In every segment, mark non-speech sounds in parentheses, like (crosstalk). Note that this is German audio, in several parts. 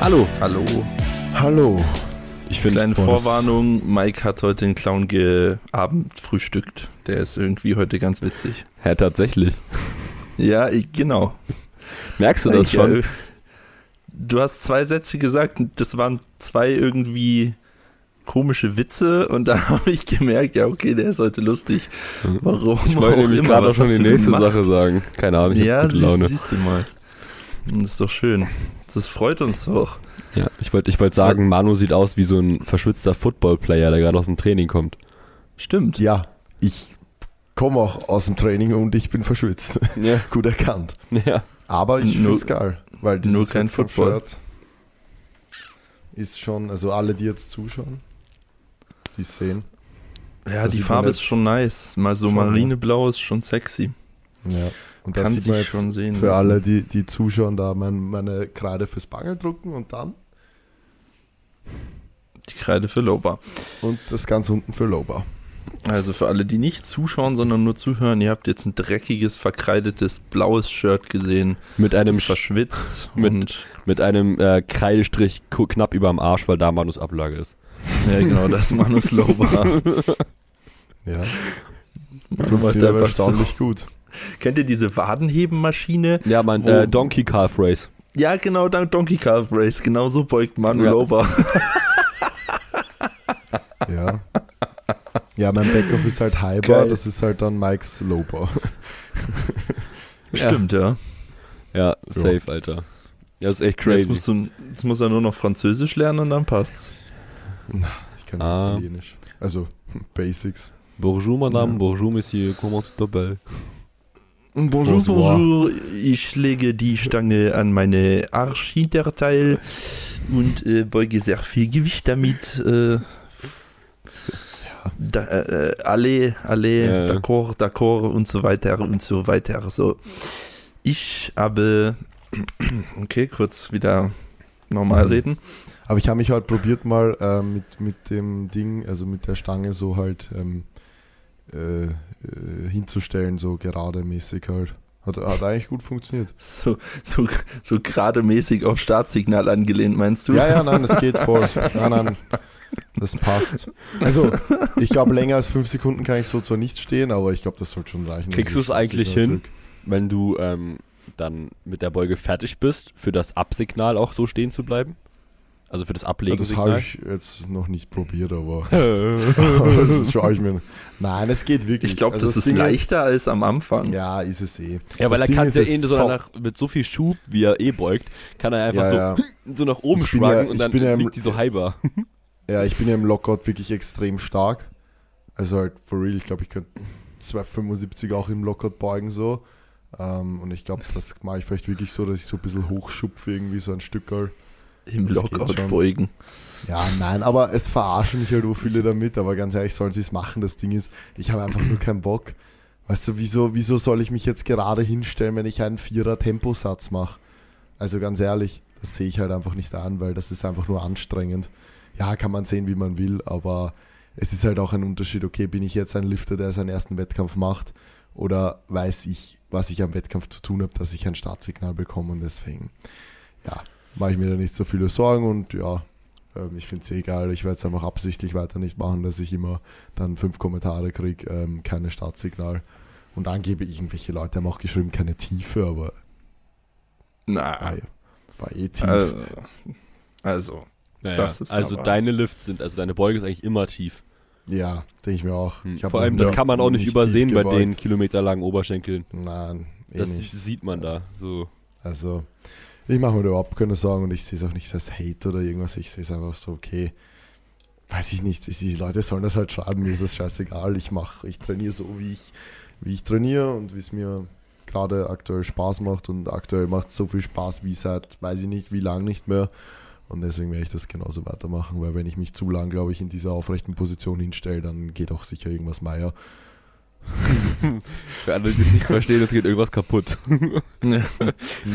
Hallo. Hallo. Hallo. Ich finde, Kleine Vorwarnung, Mike hat heute den Clown geabendfrühstückt. Der ist irgendwie heute ganz witzig. ja, tatsächlich. Ja, ich, genau. Merkst du das Ich, schon? äh, Du hast zwei Sätze gesagt, und das waren zwei irgendwie komische Witze und da (laughs) habe ich gemerkt, ja okay, der ist heute lustig. Warum? Ich wollte nämlich gerade schon die nächste gemacht? Sache sagen. Keine Ahnung, ich Ja, hab gute Laune. siehst, siehst du mal. Das ist doch schön. Das freut uns doch. Ja, ich wollte ich wollte sagen, Manu sieht aus wie so ein verschwitzter Football-Player, der gerade aus dem Training kommt. Stimmt. Ja, ich komme auch aus dem Training und ich bin verschwitzt. Ja. (laughs) Gut erkannt. Ja. Aber ich finde es geil, weil dieses nur kein Football. Ist schon, also alle, die jetzt zuschauen, die es sehen. Ja, Das die Farbe ist schon nice. Mal so schon, ne? marineblau ist schon sexy. Ja. Und das Kann sieht sich man jetzt schon sehen für lassen. alle, die, die zuschauen, da mein, meine Kreide fürs Bangel drucken und dann Die Kreide für Loba. und das ganz unten für Loba. Also für alle, die nicht zuschauen, sondern nur zuhören, ihr habt jetzt ein dreckiges, verkreidetes, blaues Shirt gesehen. Mit einem, ist verschwitzt (laughs) mit- und mit einem äh, Kreidestrich knapp über dem Arsch, weil da Manus Ablage ist. ja genau, das ist Manus Loba. (laughs) Ja, Man aber einfach so. erstaunlich gut. (laughs) Kennt ihr diese Wadenhebenmaschine? Ja, mein Wo- äh, Donkey Calf Race. Ja, genau, dank Donkey Calf Race. Genau so beugt Manu Ja. Loba. (laughs) Ja. Ja, mein Backoff ist halt Hyper, Geil. das ist halt dann Mikes Loba. (laughs) Stimmt, ja. Ja, safe, Alter. Das ist echt crazy. Jetzt, musst du, jetzt muss er nur noch Französisch lernen und dann passt's. Ich kann Ah. Italienisch. Also Basics. Bonjour, Madame. Ja. Bonjour, Monsieur. Comment tu t'appelles? Bonjour, bonjour. Ich lege die Stange an meine Arschhinterteil und äh, beuge sehr viel Gewicht damit. Äh, da, äh, alle, alle, Ja, ja. d'accord, d'accord und so weiter und so weiter. So, ich habe, (clears throat) okay, kurz wieder normal Mhm. reden. Aber ich habe mich halt probiert mal äh, mit, mit dem Ding, also mit der Stange so halt ähm, äh, äh, hinzustellen, so gerade mäßig halt. Hat, hat eigentlich gut funktioniert. So, so, so gerademäßig auf Startsignal angelehnt, meinst du? Ja, ja, nein, das geht voll. Nein, nein, das passt. Also, ich glaube, länger als fünf Sekunden kann ich so zwar nicht stehen, aber ich glaube, das sollte schon reichen. Kriegst Also, du es eigentlich hin, wenn du ähm, dann mit der Beuge fertig bist, für das Absignal auch so stehen zu bleiben? Also für das Ja, das habe ich jetzt noch nicht probiert, aber (laughs) das schaue ich mir. Nein, es geht wirklich. Ich glaube, Also das, ist Ding leichter als am Anfang. ja, ist es eh. Ja, weil Das er Ding kann ist, ja eh so nach, mit so viel Schub, wie er eh beugt, kann er einfach Ja, so, ja. (clears throat) so nach oben ja- und dann bin ja im- liegt die so halber. (laughs) Ja, ich bin ja im Lockout wirklich extrem stark. Also halt for real, ich glaube, ich könnte 275 auch im Lockout beugen so. Ähm, und ich glaube, das mache ich vielleicht wirklich so, dass ich so ein bisschen hochschupfe, irgendwie so ein Stück halt. Im Das Lockout beugen. Ja, nein, aber es verarschen mich halt auch viele damit, aber ganz ehrlich, sollen sie es machen. Das Ding ist, ich habe einfach nur keinen Bock. Weißt du, wieso, wieso soll ich mich jetzt gerade hinstellen, wenn ich einen Vierer-Temposatz mache? Also ganz ehrlich, das sehe ich halt einfach nicht an, weil das ist einfach nur anstrengend. Ja, kann man sehen, wie man will, aber es ist halt auch ein Unterschied, okay, bin ich jetzt ein Lifter, der seinen ersten Wettkampf macht oder weiß ich, was ich am Wettkampf zu tun habe, dass ich ein Startsignal bekomme und deswegen, ja, mache ich mir da nicht so viele Sorgen und ja, ähm, ich finde es egal, ich werde es einfach absichtlich weiter nicht machen, dass ich immer dann fünf Kommentare kriege, ähm, keine Startsignal. Und angeblich irgendwelche Leute haben auch geschrieben, keine Tiefe, aber Na, ja, war eh tief. also, also, Naja, Das ist also aber- deine Lifts sind, also deine Beuge ist eigentlich immer tief. ja, denke ich mir auch. Hm. Ich Vor allem, das kann man auch nicht, übersehen bei den kilometerlangen Oberschenkeln. Nein, eh Das nicht. sieht man da. So. Also, ich mache mir da überhaupt keine Sorgen und ich sehe es auch nicht als Hate oder irgendwas. Ich sehe es einfach so, okay, weiß ich nicht. Die Leute sollen das halt schreiben, mir ist das scheißegal. Ich mache, ich trainiere so, wie ich, wie ich trainiere und wie es mir gerade aktuell Spaß macht und aktuell macht es so viel Spaß wie seit, weiß ich nicht, wie lang nicht mehr. Und deswegen werde ich das genauso weitermachen, weil wenn ich mich zu lang, glaube ich, in dieser aufrechten Position hinstelle, dann geht auch sicher irgendwas Meier. (laughs) Für alle, die es nicht verstehen, es geht irgendwas kaputt. (laughs)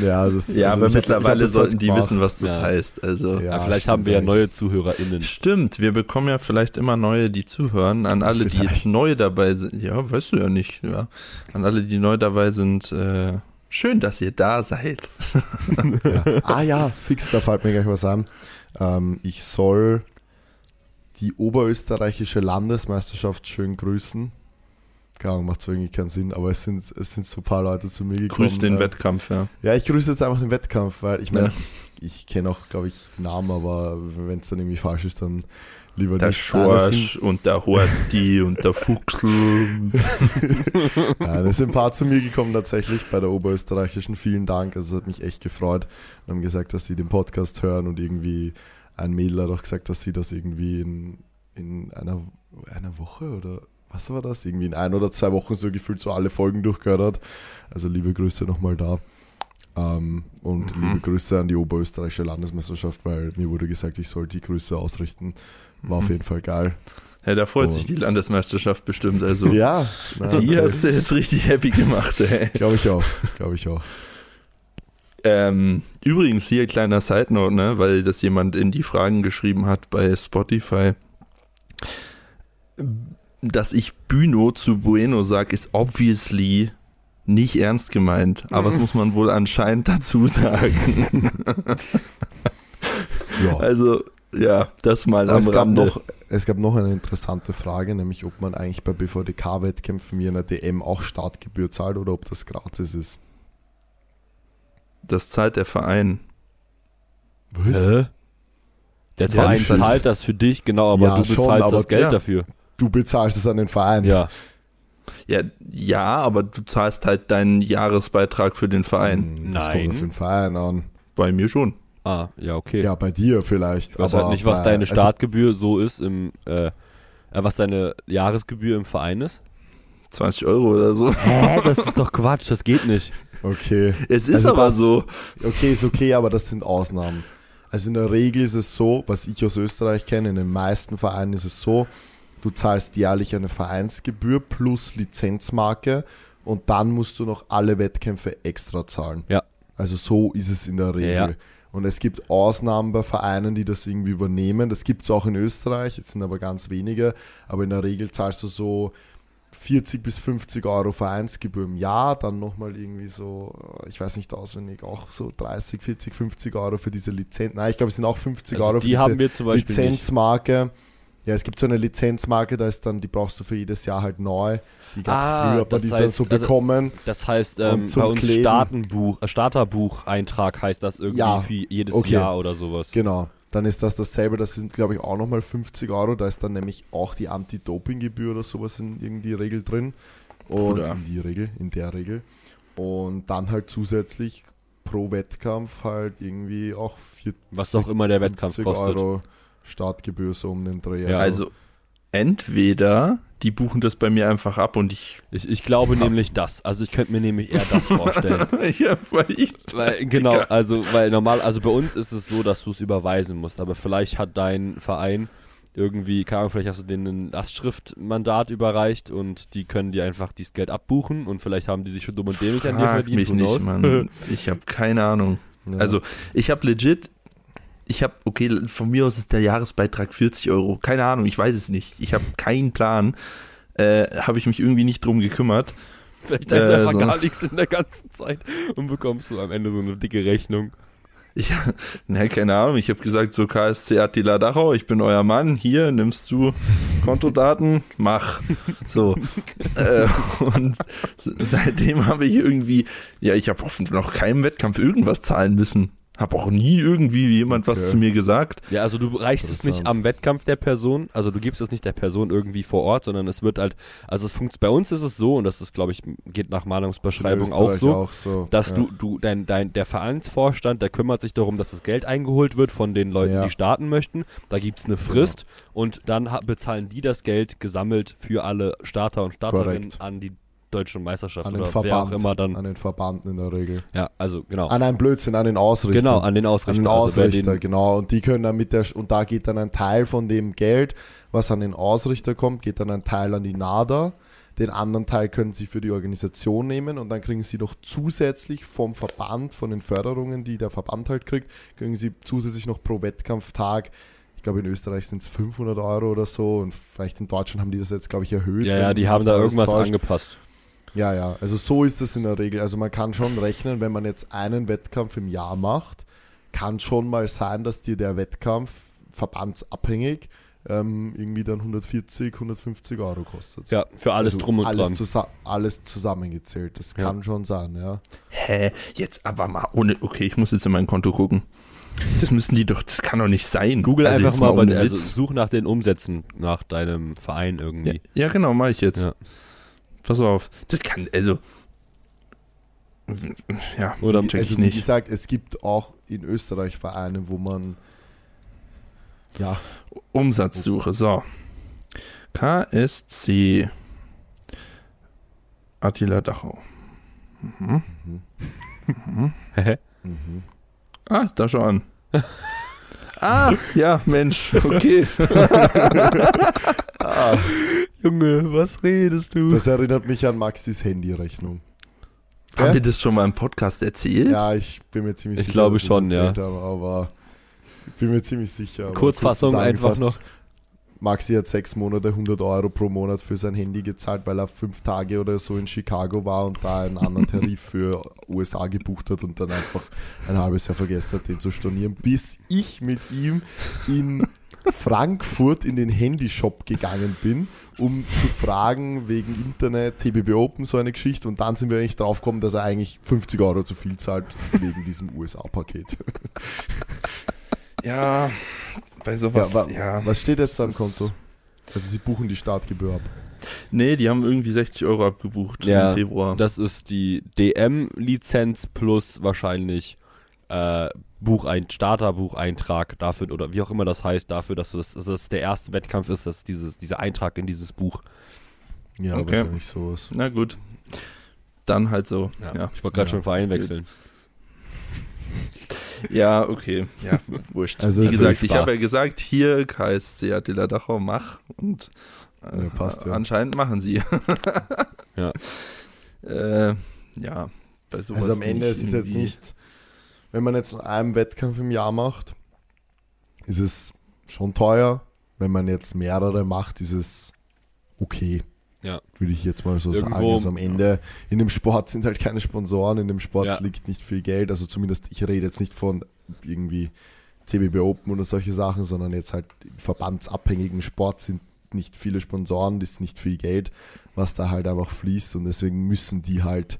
Ja, das, ja, also aber ich ich mittlerweile das sollten die gemacht. wissen, was das Ja. heißt. Also, Ja. Vielleicht haben wir ja neue ZuhörerInnen. Stimmt, wir bekommen ja vielleicht immer neue, die zuhören. An alle, die Vielleicht. jetzt neu dabei sind. Ja, weißt du ja nicht. Ja. An alle, die neu dabei sind, äh, Schön, dass ihr da seid. Ja. Ah ja, fix, da fällt mir gleich was an. Ähm, ich soll die oberösterreichische Landesmeisterschaft schön grüßen. Keine Ahnung, macht zwar irgendwie keinen Sinn, aber es sind, es sind so ein paar Leute zu mir gekommen. Grüß den äh, Wettkampf, ja. Ja, ich grüße jetzt einfach den Wettkampf, weil ich meine, Ja. ich kenne auch, glaube ich, Namen, aber wenn es dann irgendwie falsch ist, dann lieber Der nicht. Sind- Schorsch und der Horsti (laughs) und der Fuchsl. (laughs) Nein, es sind ein paar zu mir gekommen tatsächlich bei der Oberösterreichischen. Vielen Dank. Also es hat mich echt gefreut. Und haben gesagt, dass sie den Podcast hören und irgendwie ein Mädel hat auch gesagt, dass sie das irgendwie in, in einer, einer Woche oder was war das? Irgendwie in ein oder zwei Wochen so gefühlt so alle Folgen durchgehört hat. Also liebe Grüße nochmal da. Ähm, und Mhm. liebe Grüße an die Oberösterreichische Landesmeisterschaft, weil mir wurde gesagt, ich soll die Grüße ausrichten. War auf Mhm. jeden Fall geil. Ja, da freut sich Und- die Landesmeisterschaft bestimmt. Also, (laughs) Ja, die hast du jetzt richtig happy gemacht, glaube ich auch. Glaube ich auch. Ähm, übrigens hier kleiner Side Note, ne, weil das jemand in die Fragen geschrieben hat bei Spotify. Dass ich Büno zu Bueno sag, ist obviously nicht ernst gemeint, aber das muss man wohl anscheinend dazu sagen. (laughs) Ja. Also, ja, das mal Aber am es gab, Rande. noch, es gab noch eine interessante Frage, nämlich ob man eigentlich bei BVDK-Wettkämpfen wie einer DM auch Startgebühr zahlt oder ob das gratis ist. Das zahlt der Verein. Was? Hä? Der Ja, Verein zahlt das für dich, genau, aber Ja, du schon, bezahlst aber- das Geld ja. dafür. Du bezahlst es an den Verein. Ja. Ja, ja, aber du zahlst halt deinen Jahresbeitrag für den Verein. Hm, Das Nein. kommt auf den Verein an. Bei mir schon. Ah, ja, okay. Ja, bei dir vielleicht. ich weiß aber halt nicht, was bei- deine also, Startgebühr so ist im, äh, äh, was deine Jahresgebühr im Verein ist. 20 Euro oder so. Hä? Das ist doch Quatsch, das geht nicht. Okay. Es ist Also aber das- so. Okay, ist okay, aber das sind Ausnahmen. Also in der Regel ist es so, was ich aus Österreich kenne, in den meisten Vereinen ist es so, du zahlst jährlich eine Vereinsgebühr plus Lizenzmarke und dann musst du noch alle Wettkämpfe extra zahlen. Ja. Also so ist es in der Regel. Ja. Und es gibt Ausnahmen bei Vereinen, die das irgendwie übernehmen. Das gibt es auch in Österreich, jetzt sind aber ganz wenige. Aber in der Regel zahlst du so 40 bis 50 Euro Vereinsgebühr im Jahr, dann nochmal irgendwie so, ich weiß nicht auswendig, auch so 30, 40, 50 Euro für diese Lizenz. Nein, ich glaube, es sind auch 50 Also Euro für die diese haben wir zum Beispiel nicht. Ja, es gibt so eine Lizenzmarke, da ist dann, die brauchst du für jedes Jahr halt neu. Die gab es Ah, früher, das die dann heißt, so also- bekommen. Das heißt, ähm, zum bei uns Kleben. Startenbuch, äh, Starterbucheintrag heißt das irgendwie Ja, für jedes okay. Jahr oder sowas. Genau. Dann ist das dasselbe, das sind glaube ich auch nochmal 50 Euro, da ist dann nämlich auch die Anti-Doping-Gebühr oder sowas in irgendwie Regel drin. Und Oder? in die Regel, in der Regel. Und dann halt zusätzlich pro Wettkampf halt irgendwie auch 40, Was auch immer der Wettkampf 50 kostet. Euro Startgebühr so um den Dreh. Ja, Also entweder die buchen das bei mir einfach ab und ich, Ich, ich glaube nämlich das. Also ich könnte mir nämlich eher das vorstellen. (laughs) ja, weil ich Weil, genau, also, weil normal, also bei uns ist es so, dass du es überweisen musst, aber vielleicht hat dein Verein irgendwie, keine Ahnung, vielleicht hast du denen ein Lastschriftmandat überreicht und die können dir einfach dieses Geld abbuchen und vielleicht haben die sich schon dumm und dämlich an dir frag verdient. mich nicht? Mann. (laughs) Ich habe keine Ahnung. Ja. Also ich habe legit, ich habe, okay, von mir aus ist der Jahresbeitrag 40 Euro. Keine Ahnung, ich weiß es nicht. Ich habe keinen Plan. Äh, habe ich mich irgendwie nicht drum gekümmert. Vielleicht du Äh, einfach so. gar nichts in der ganzen Zeit und bekommst du am Ende so eine dicke Rechnung. Ich, (laughs) ne, keine Ahnung, ich habe gesagt, so KSC Attila Dachau, ich bin euer Mann, hier nimmst du Kontodaten, mach. So. (laughs) äh, und seitdem habe ich irgendwie, ja, ich habe noch keinem Wettkampf irgendwas zahlen müssen. Habe auch nie irgendwie jemand was Okay. zu mir gesagt. Ja, also du reichst es nicht am Wettkampf der Person, also du gibst es nicht der Person irgendwie vor Ort, sondern es wird halt, also es funkt, bei uns ist es so, und das ist, glaube ich, geht nach Mahnungsbeschreibung auch so, auch so. dass ja. du, du, dein, dein, der Vereinsvorstand, der kümmert sich darum, dass das Geld eingeholt wird von den Leuten, Ja. die starten möchten. Da gibt's eine Frist und dann bezahlen die das Geld gesammelt für alle Starter und Starterinnen Korrekt. an die deutsche Meisterschaft an den oder wer auch Verband, immer dann. an den Verband in der Regel. ja, also genau. An einen Blödsinn, an den Ausrichter. genau, an den An Ausrichter. den Also Ausrichter, den- genau. Und die können dann mit der, und da geht dann ein Teil von dem Geld, was an den Ausrichter kommt, geht dann ein Teil an die NADA. Den anderen Teil können sie für die Organisation nehmen und dann kriegen sie noch zusätzlich vom Verband, von den Förderungen, die der Verband halt kriegt, kriegen sie zusätzlich noch pro Wettkampftag, ich glaube in Österreich sind es 500 Euro oder so und vielleicht in Deutschland haben die das jetzt, glaube ich, erhöht. ja, ja, die haben da irgendwas täuscht. angepasst. Ja, ja, also so ist es in der Regel. Also man kann schon rechnen, wenn man jetzt einen Wettkampf im Jahr macht, kann schon mal sein, dass dir der Wettkampf verbandsabhängig ähm, irgendwie dann 140, 150 Euro kostet. Ja, für alles also drum und alles dran. Zusa alles zusammengezählt. Das Ja. kann schon sein, ja. Hä? Jetzt aber mal ohne. Okay, ich muss jetzt in mein Konto gucken. Das müssen die doch. Das kann doch nicht sein. Google Also einfach jetzt mal, bei, ohne also such nach den Umsätzen nach deinem Verein Ja, irgendwie. ja, genau, mache ich jetzt. Ja. Pass auf. Das kann, also. Ja, Oder check also ich wie nicht. gesagt, es gibt auch in Österreich Vereine, wo man ja, Umsatzsuche, so. KSC Attila Dachau. Mhm. Hä? (laughs) mhm. Ah, da schau (laughs) an. Ah, ja, Mensch, okay. (laughs) ah, Junge, was redest du? das erinnert mich an Maxis Handyrechnung. Haben Ja? wir das schon mal im Podcast erzählt? Ja, ich bin mir ziemlich Ich sicher, glaube dass wir schon, ja. Haben, aber ich bin mir ziemlich sicher. Kurzfassung kurz einfach noch. Maxi hat sechs Monate 100 Euro pro Monat für sein Handy gezahlt, weil er fünf Tage oder so in Chicago war und da einen anderen (laughs) Tarif für USA gebucht hat und dann einfach ein halbes Jahr vergessen hat, den zu stornieren, bis ich mit ihm in Frankfurt in den Handyshop gegangen bin, um zu fragen wegen Internet, TBB Open, so eine Geschichte. Und dann sind wir eigentlich draufgekommen, dass er eigentlich 50 Euro zu viel zahlt wegen diesem USA-Paket. Ja, bei sowas, wa- ja. Was steht jetzt da Das Konto? Also sie buchen die Startgebühr ab. Nee, die haben irgendwie 60 Euro abgebucht Ja, im Februar. Das ist die DM-Lizenz plus wahrscheinlich äh, Buchein Starterbucheintrag dafür oder wie auch immer das heißt, dafür, dass, du das, dass das der erste Wettkampf ist, dass dieses, dieser Eintrag in dieses Buch. Ja, Okay. wahrscheinlich sowas. Na gut. Dann halt so. Ja, Ich wollte gerade Ja. schon Verein wechseln. (laughs) ja okay. Ja, wurscht. Also Wie es gesagt, ich habe ja gesagt, hier KSC Attila Dachau, mach. Und äh, Ja, passt ja. anscheinend machen sie. (laughs) Ja. Äh, ja, bei sowas Also am Ende ist es jetzt nicht, wenn man jetzt nur einen Wettkampf im Jahr macht, ist es schon teuer. Wenn man jetzt mehrere macht, ist es okay. Ja. Würde ich jetzt mal so sagen. Irgendwo- Also am Ende, in dem Sport sind halt keine Sponsoren, in dem Sport Ja. liegt nicht viel Geld. Also zumindest, ich rede jetzt nicht von irgendwie TBB Open oder solche Sachen, sondern jetzt halt im verbandsabhängigen Sport sind nicht viele Sponsoren, das ist nicht viel Geld, was da halt einfach fließt und deswegen müssen die halt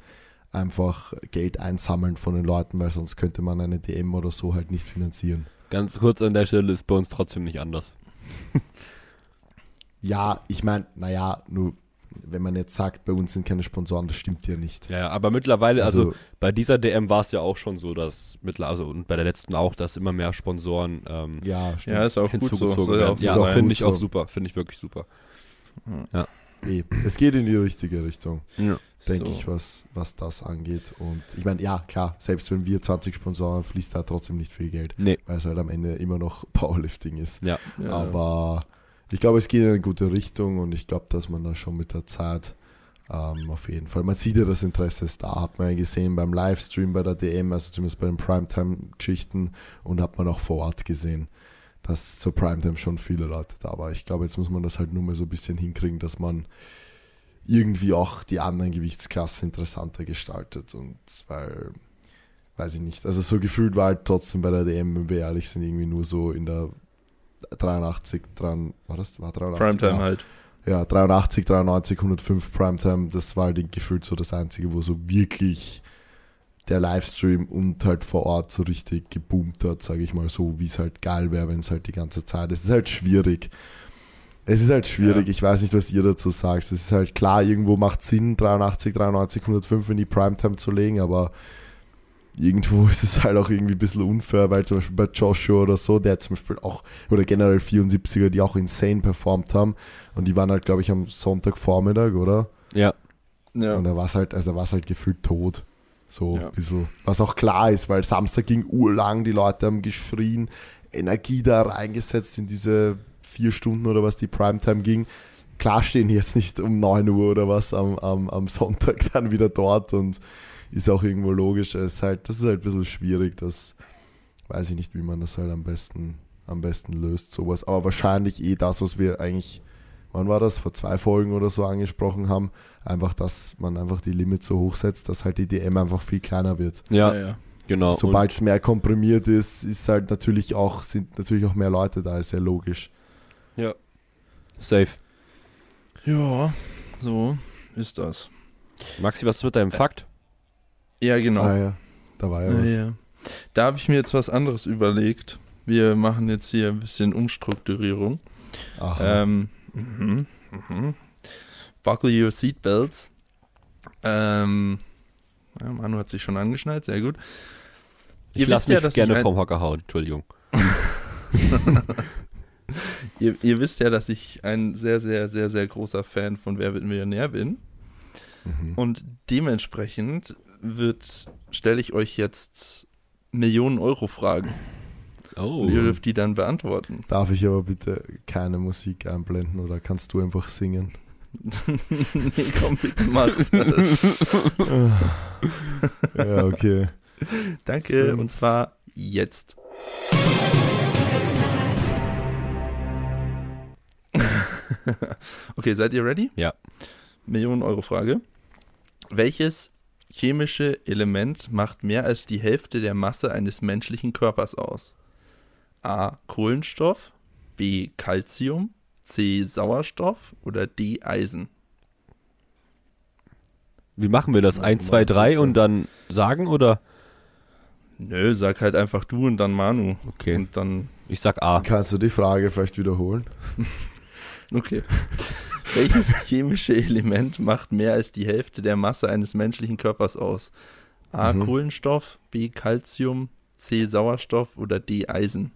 einfach Geld einsammeln von den Leuten, weil sonst könnte man eine DM oder so halt nicht finanzieren. Ganz kurz an der Stelle ist bei uns trotzdem nicht anders. (laughs) Ja, ich meine, naja, nur wenn man jetzt sagt, bei uns sind keine Sponsoren, das stimmt ja nicht. Ja, aber mittlerweile, also, bei dieser DM war es ja auch schon so, dass mittlerweile, also und bei der letzten auch, dass immer mehr Sponsoren ähm, ja, stimmt. Ja, ist auch gut so. hinzugezogen Soll ja werden. auch so Ja, ist auch sein. finde gut ich auch so. super, finde ich wirklich super. Eh, es geht in die richtige Richtung, Ja. denke So. ich, was, was das angeht. Und ich meine, ja, klar, selbst wenn wir 20 Sponsoren haben, fließt da trotzdem nicht viel Geld, Nee, weil es halt am Ende immer noch (laughs) Powerlifting ist. ja. Ja. Aber ich glaube, es geht in eine gute Richtung und ich glaube, dass man da schon mit der Zeit ähm, auf jeden Fall, man sieht ja, das Interesse ist da, hat man ja gesehen beim Livestream bei der DM, also zumindest bei den Primetime-Geschichten und hat man auch vor Ort gesehen, dass zur Primetime schon viele Leute da waren. Ich glaube, jetzt muss man das halt nur mal so ein bisschen hinkriegen, dass man irgendwie auch die anderen Gewichtsklassen interessanter gestaltet und weil weiß ich nicht. Also so gefühlt war halt trotzdem bei der DM, wenn wir ehrlich sind, irgendwie nur so in der 83 dran, war das? War 83? Primetime ja. halt. Ja, 83, 93, 105 Primetime, das war halt gefühlt so das Einzige, wo so wirklich der Livestream und halt vor Ort so richtig geboomt hat, sage ich mal so, wie es halt geil wäre, wenn es halt die ganze Zeit. Es ist halt schwierig. Es ist halt schwierig, Ja. ich weiß nicht, was ihr dazu sagt. Es ist halt klar, irgendwo macht Sinn, 83, 93, 105 in die Primetime zu legen, aber irgendwo (laughs) ist es halt auch irgendwie ein bisschen unfair, weil zum Beispiel bei Joshua oder so, der zum Beispiel auch, oder generell 74er, die auch insane performt haben und die waren halt, glaube ich, am Sonntagvormittag, oder? Ja, Ja. Und da war es halt, also da war es halt gefühlt tot. So Ja. ein bisschen. Was auch klar ist, weil Samstag ging urlang, die Leute haben geschrien, Energie da reingesetzt in diese vier Stunden oder was die Primetime ging. Klar stehen jetzt nicht um 9 Uhr oder was am, am, am Sonntag (laughs) dann wieder dort und ist auch irgendwo logisch. Es ist halt, das ist halt ein bisschen schwierig, das weiß ich nicht, wie man das halt am besten, am besten löst, sowas. Aber wahrscheinlich eh das, was wir eigentlich wann war das, vor zwei Folgen oder so angesprochen haben, einfach, dass man einfach die Limit so hoch setzt, dass halt die DM einfach viel kleiner wird. Ja, ja. genau. Sobald es mehr komprimiert ist, ist halt natürlich auch, sind natürlich auch mehr Leute da, ist ja logisch. Ja. Safe. Ja, so ist das. Maxi, was ist mit deinem Fakt? Ja, genau. Ah ja, da war ja Ja, was. ja. Da habe ich mir jetzt was anderes überlegt. Wir machen jetzt hier ein bisschen Umstrukturierung. Aha. Ähm, mhm, mhm. Buckle your seatbelts. Ähm, ja, Manu hat sich schon angeschnallt, sehr gut. Ich Ihr lasse wisst ja, mich dass gerne ich ein- vom Hocker hauen. Entschuldigung. (laughs) Ihr, ihr wisst ja, dass ich ein sehr, sehr, sehr, sehr großer Fan von Wer wird Millionär bin. Mhm. Und dementsprechend wird, stelle ich euch jetzt Millionen Euro Fragen. Oh. Und ihr dürft die dann beantworten. Darf ich aber bitte keine Musik einblenden oder kannst du einfach singen? (laughs) nee, komm, bitte mach das. (laughs) ja, okay. Danke, Fünf. und zwar jetzt. (laughs) okay, seid ihr ready? Ja. Millionen Euro Frage. Welches chemische Element macht mehr als die Hälfte der Masse eines menschlichen Körpers aus? A. Kohlenstoff, B. Calcium, C. Sauerstoff oder D. Eisen? Wie machen wir das? Ja, 1, 2, 3 und dann sagen oder? Nö, sag halt einfach du und dann Manu. Okay. Und dann Ich sag A. Kannst du die Frage vielleicht wiederholen? (laughs) Okay. Welches (laughs) chemische Element macht mehr als die Hälfte der Masse eines menschlichen Körpers aus? A. Mhm. Kohlenstoff, B. Calcium, C. Sauerstoff oder D. Eisen?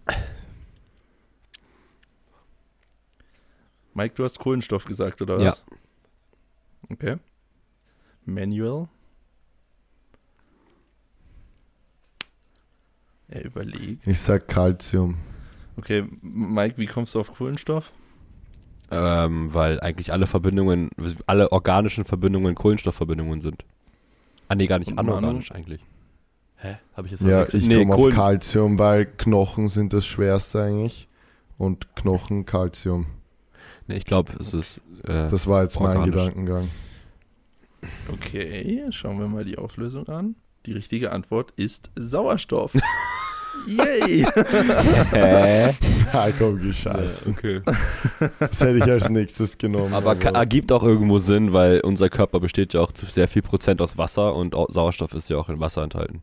Mike, du hast Kohlenstoff gesagt, oder was? Ja. Okay. Manuel? Er überlegt. Ich sag Calcium. Okay, Mike, wie kommst du auf Kohlenstoff? Ähm, weil eigentlich alle Verbindungen, alle organischen Verbindungen Kohlenstoffverbindungen sind. Ah, nee, gar nicht anorganisch eigentlich. Hä? Habe ich jetzt Ja, ich nee, komme auf Calcium, weil Knochen sind das schwerste eigentlich. Und Knochen Calcium. nee, ich glaube, es ist. Äh, Das war jetzt mein Organisch. Gedankengang. Okay, schauen wir mal die Auflösung an. Die richtige Antwort ist Sauerstoff. (laughs) Yay! (laughs) hä? Ah, komm, gescheißt. okay. Das hätte ich als nächstes genommen. Aber ka- ergibt auch irgendwo Sinn, weil unser Körper besteht ja auch zu sehr viel Prozent aus Wasser und au- Sauerstoff ist ja auch in Wasser enthalten.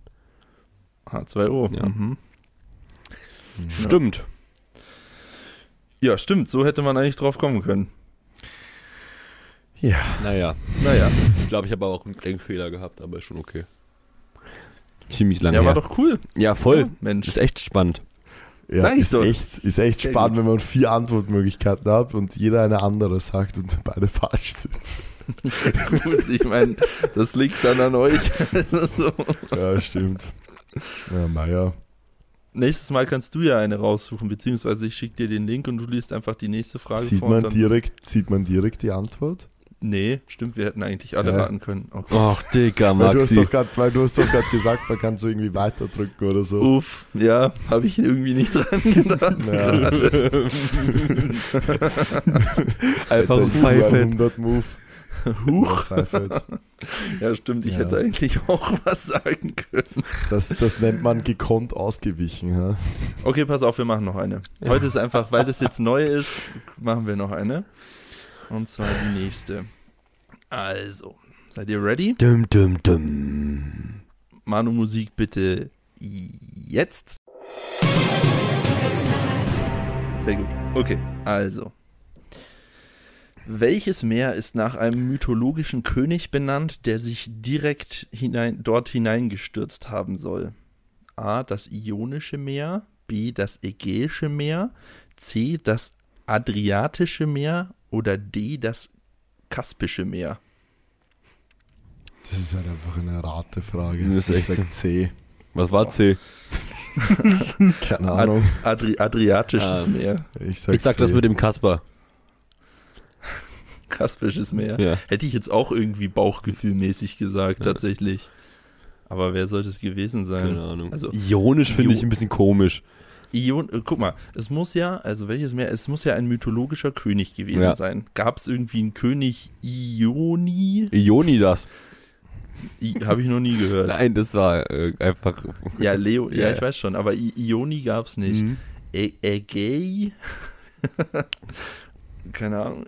H2O. Ja. Mhm. Stimmt. Ja, stimmt. So hätte man eigentlich drauf kommen können. Ja, Naja, Naja, ich glaube, ich habe auch einen Denkfehler gehabt, aber ist schon okay. Ziemlich lange ja, her. war doch cool. ja, voll. Ja, Mensch. Ist echt spannend. ja Sag ich ist, doch. echt, ist echt Sehr spannend, gut. wenn man vier Antwortmöglichkeiten hat und jeder eine andere sagt und beide (laughs) falsch sind. (laughs) gut. Ich meine, das liegt dann an euch. (laughs) so. Ja, stimmt. Ja, naja. Nächstes Mal kannst du ja eine raussuchen, beziehungsweise ich schicke dir den Link und du liest einfach die nächste Frage Sieht vor. man, dann, direkt, sieht man direkt die Antwort? Nee, stimmt, wir hätten eigentlich alle Hä? raten können. Ach, (laughs) Digga, Weil du hast Maxi. doch grad, weil du hast doch gerade gesagt, man kann so irgendwie weiterdrücken oder so. Uff, ja, habe ich irgendwie nicht (laughs) dran gedacht. Ja. (laughs) Einfach ein Hätte Pfeife. 100 Move. Huch. Ja, stimmt, ich Ja. hätte eigentlich auch was sagen können. Das, das nennt man gekonnt ausgewichen. Ja? Okay, pass auf, wir machen noch eine. Heute ist einfach, weil das jetzt neu ist, machen wir noch eine. Und zwar die nächste. Also, seid ihr ready? Dum, dum, dum. Manu Musik bitte jetzt. Sehr gut. Okay, also. Welches Meer ist nach einem mythologischen König benannt, der sich direkt hinein, dort hineingestürzt haben soll? A. Das Ionische Meer, B. Das Ägäische Meer, C. Das Adriatische Meer oder D. Das Kaspische Meer? Das ist halt einfach eine Ratefrage. Das ist ich echt sag C. Was war C? (laughs) Keine Ahnung. Adri Adriatisches Ah. Meer, Ich sag, Ich sag C. das mit dem Kasper. (laughs) Kaspisches Meer. Ja. Hätte ich jetzt auch irgendwie bauchgefühlmäßig gesagt, Ja. tatsächlich. Aber wer sollte es gewesen sein? Keine Ahnung. Also, Ionisch finde ich ein bisschen komisch. Ion, äh, guck mal, es muss ja, also welches Meer, es muss ja ein mythologischer König gewesen Ja. sein. Gab es irgendwie einen König Ioni? Ionidas. Habe ich noch nie gehört. Nein, das war äh, einfach. Ja, Leo, ja, Ja. ich weiß schon, aber I Ioni gab es nicht. Mhm. Ä- Ägäi? (laughs) Keine Ahnung.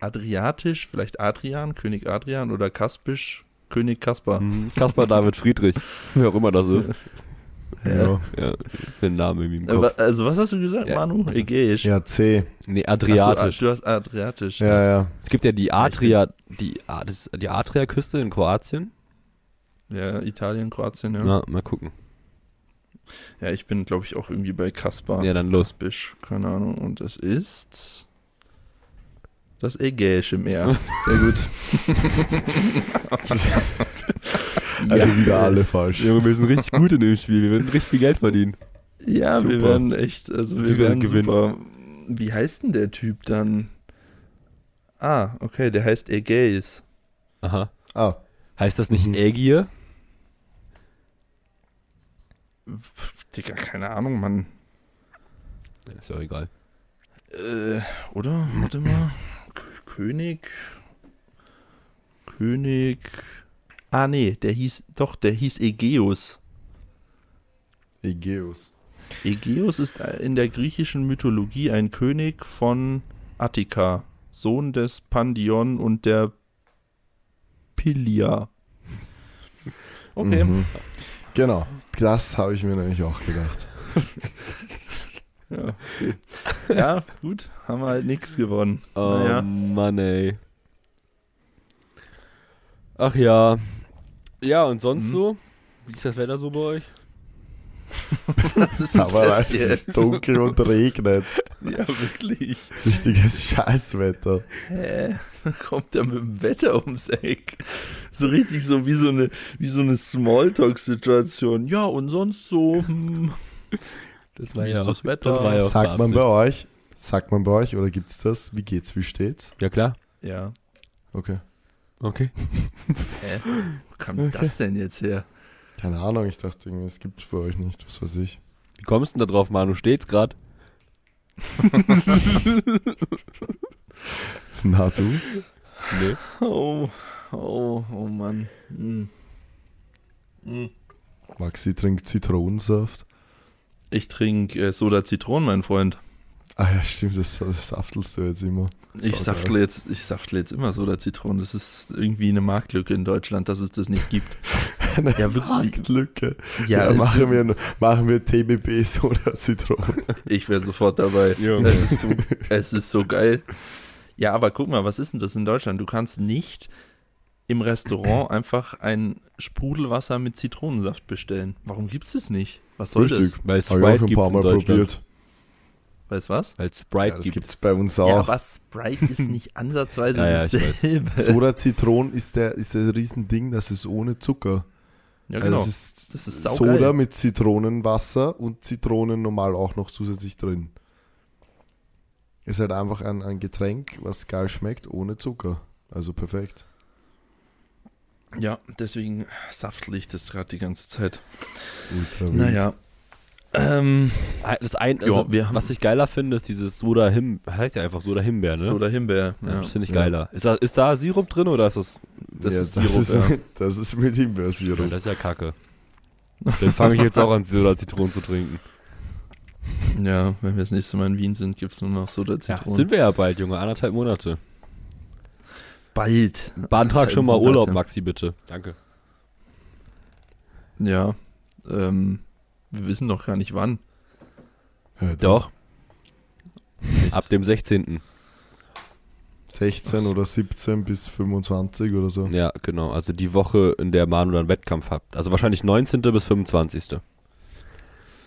Adriatisch, vielleicht Adrian, König Adrian oder Kaspisch, König Kaspar. Mhm. Kaspar David Friedrich. (laughs) Wer auch immer das ist. (laughs) Ja. Ja, den Namen irgendwie im Kopf. Also was hast du gesagt, Ja, Manu? Ägäisch. ja, C. Nee, Ach so, Adriatisch. du hast Adriatisch. Ja, ja. Es gibt ja die Adria, die, A- das, die Adria-Küste in Kroatien. Ja, Italien, Kroatien, ja. Na, mal gucken. Ja, ich bin, glaube ich, auch irgendwie bei Kaspar. Ja, dann los. Kaspisch, keine Ahnung. Und es ist das Ägäische Meer. (laughs) Sehr gut. (laughs) (laughs) Also wieder alle falsch. Junge, wir sind richtig gut in dem Spiel. Wir werden richtig viel Geld verdienen. Ja, wir Super. werden echt, also wir werden gewinnen. super. Wie heißt denn der Typ dann? Ah, okay, der heißt Ägäis. Aha. Ah, Heißt das nicht Mhm. Ägier? Digga, keine Ahnung, Mann. Ja, Ist ja auch egal. Äh, oder? Warte mal. König. König. Ah, nee, der hieß, doch, der hieß Ägeus. Ägeus. Ägeus ist in der griechischen Mythologie ein König von Attika, Sohn des Pandion und der Pilia. (laughs) Okay. Mhm. Genau, das habe ich mir nämlich auch gedacht. (laughs) Ja, okay. ja, gut, haben wir halt nichts gewonnen. Oh Naja. Mann, ey. Ach ja. Ja, und sonst Mhm. so? Wie ist das Wetter so bei euch? Das ist Aber es ist dunkel und regnet. Ja, wirklich. Richtiges Scheißwetter. Hä? Da kommt er mit dem Wetter ums Eck. So richtig so wie so eine, wie so eine Smalltalk-Situation. Ja, und sonst so. Hm. Das Wie ist das Wetter? Das war ja Sagt man bei euch? Sagt man bei euch oder gibt's das? Wie geht's? Wie steht's? Ja, klar. Ja. Okay. Okay. Hä? Wo kam denn das denn jetzt her? Keine Ahnung, ich dachte irgendwie, es gibt's bei euch nicht, was weiß ich. Wie kommst du denn da drauf, Manu? Steht's grad? (laughs) Na du? Nee. Oh, oh, oh Mann. Hm. Hm. Maxi trinkt Zitronensaft. Ich trinke äh, Soda Zitronen, mein Freund. Ah ja, stimmt, das, das saftelst du jetzt immer. Ich Saugeil. saftle jetzt, ich saftle jetzt immer Soda Zitronen. Das ist irgendwie eine Marktlücke in Deutschland, dass es das nicht gibt. (laughs) Eine Ja. Marktlücke. Ja, Ja, machen wir, machen wir TBB Soda Zitronen. (laughs) ich wäre sofort dabei. (laughs) Es ist, so, es ist so geil. Ja, aber guck mal, was ist denn das in Deutschland? Du kannst nicht im Restaurant einfach ein Sprudelwasser mit Zitronensaft bestellen. Warum gibt's das nicht? Was soll Richtig. das? Weil es ich Sprite schon ein gibt paar Mal probiert. Weißt was? Weil es Ja, Sprite das gibt. gibt's bei uns auch. Ja, aber Sprite ist nicht (laughs) ansatzweise Ja, dasselbe. Soda Zitronen ist der ist ein Riesending, das ist ohne Zucker. Ja, genau. Also es ist, Das ist saugeil. Soda mit Zitronenwasser und Zitronen normal auch noch zusätzlich drin. Ist halt einfach ein, ein Getränk, was geil schmeckt, ohne Zucker. Also perfekt. ja, deswegen saftle ich das gerade die ganze Zeit. Ultra wild. Naja. Ähm, Das ein, also, Ja, wir haben- was ich geiler finde, ist dieses Soda Him, heißt ja einfach Soda Himbeer, ne? Soda Himbeer. ja, Ja. das finde ich Ja. geiler. Ist da, ist da Sirup drin oder ist das. Das Ja, ist das, Sirup, ist ja. mit, das ist mit Ja, Himbeersirup. das ist ja kacke. Dann fange ich jetzt auch an, Soda Zitronen zu trinken. Ja, wenn wir das nächste Mal in Wien sind, gibt es nur noch Soda Ja, Zitronen. sind wir ja bald, Junge. Anderthalb Monate. bald. Beantrag schon mal Monate. Urlaub, Maxi, bitte. Danke. Ja. Ähm, wir wissen doch gar nicht wann. Ja, Doch, Echt? ab dem 16. 16 oder 17 bis 25 oder so. Ja, genau. Also die Woche, in der Manu dann Wettkampf hat. Also wahrscheinlich 19. bis 25.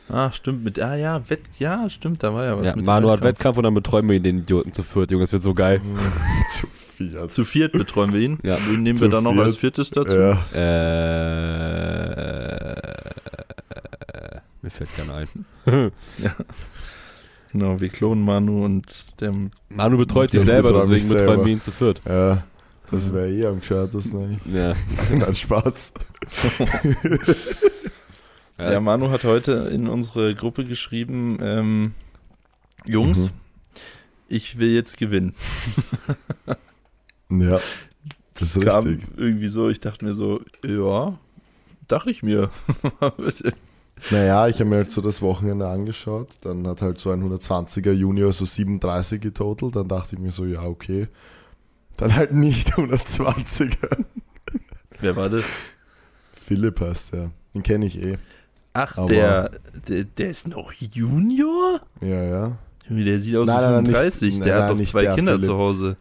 Ah, stimmt. Mit, ah ja, Wett, ja, stimmt, da war ja was Ja, mit Manu hat Wettkampf. Wettkampf und dann betreuen wir ihn den Idioten zu viert. Junge, das wird so geil. (laughs) Zu viel. Zu viert betreuen wir ihn. Ja. Wen nehmen Zu wir dann noch viert. als viertes dazu? Ja, Äh, mir fällt keiner ein. (laughs) Genau, wir klonen Manu und der. Manu betreut sich selber, deswegen ich betreuen selber. wir ihn zu viert. ja. Das wäre eh am gescheitesten. eigentlich. Ja. (laughs) Nein, Spaß. (laughs) Ja. Ja, Manu hat heute in unsere Gruppe geschrieben, ähm, Jungs, Mhm. ich will jetzt gewinnen. Ja, das ist Kam richtig. irgendwie so, ich dachte mir so, ja, dachte ich mir. Naja, ich habe mir halt so das Wochenende angeschaut. Dann hat halt so ein 120er Junior so 37 getotelt. Dann dachte ich mir so, ja, okay. Dann halt nicht 120er. Wer war das? Philipp heißt der. Den kenne ich eh. Ach, Aber- der, der, der ist noch Junior? Ja, ja. Der sieht aus wie nein, nein, nicht- 35, nein, der nein, hat doch nicht zwei der Kinder Philipp. zu Hause.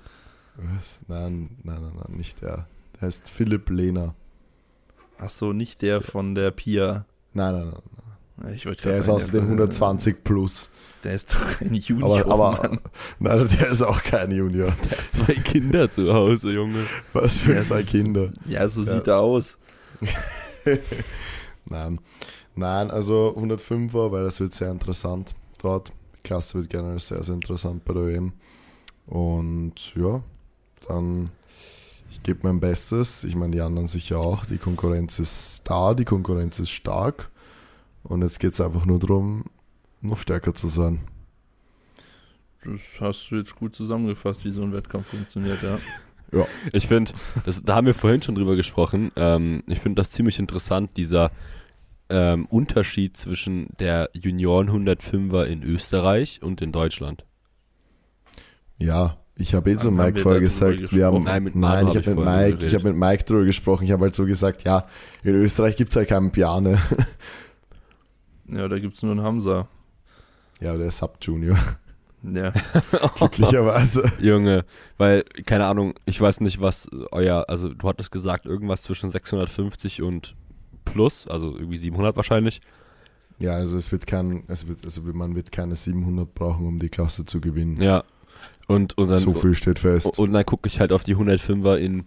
Was? Nein, nein, nein, nein, nicht der. Der heißt Philipp Lehner. Ach so, nicht der von der Pia. Nein, nein, nein. Ich Der ist den 120 plus. Der ist doch kein Junior, Aber, aber Mann. nein, der ist auch kein Junior. Zwei Kinder zu Hause, Junge. Was für Ja, zwei das- Kinder. Ja, so Ja. sieht er aus. (laughs) Nein. Nein, also 105er, weil das wird sehr interessant dort. Die Klasse wird generell sehr, sehr interessant bei der WM. Und ja, dann, gebe mein Bestes. Ich meine, die anderen sicher auch. Die Konkurrenz ist da, die Konkurrenz ist stark. Und jetzt geht es einfach nur darum, noch stärker zu sein. Das hast du jetzt gut zusammengefasst, wie so ein Wettkampf funktioniert, ja. (laughs) Ich finde, da haben wir vorhin schon drüber gesprochen. Ähm, ich finde das ziemlich interessant, dieser ähm, Unterschied zwischen der Junioren 105er in Österreich und in Deutschland. Ja, ich habe eh zu Mike vorher gesagt, wir haben? Nein, mit nein, ich hab habe mit Mike, drüber ich habe mit Mike drüber gesprochen. Ich habe halt so gesagt, ja, in Österreich gibt es halt keinen Piane. (laughs) Ja, da gibt's nur einen Hamza. ja, der ist Sub-Junior, Ja. (laughs) (laughs) glücklicherweise. Junge, weil, keine Ahnung, ich weiß nicht, was euer, also du hattest gesagt, irgendwas zwischen 650 und plus, also irgendwie 700 wahrscheinlich. Ja, also es wird kein, es wird, also man wird keine 700 brauchen, um die Klasse zu gewinnen. Ja. Und, und dann, so viel steht fest. und dann gucke ich halt auf die 105er in,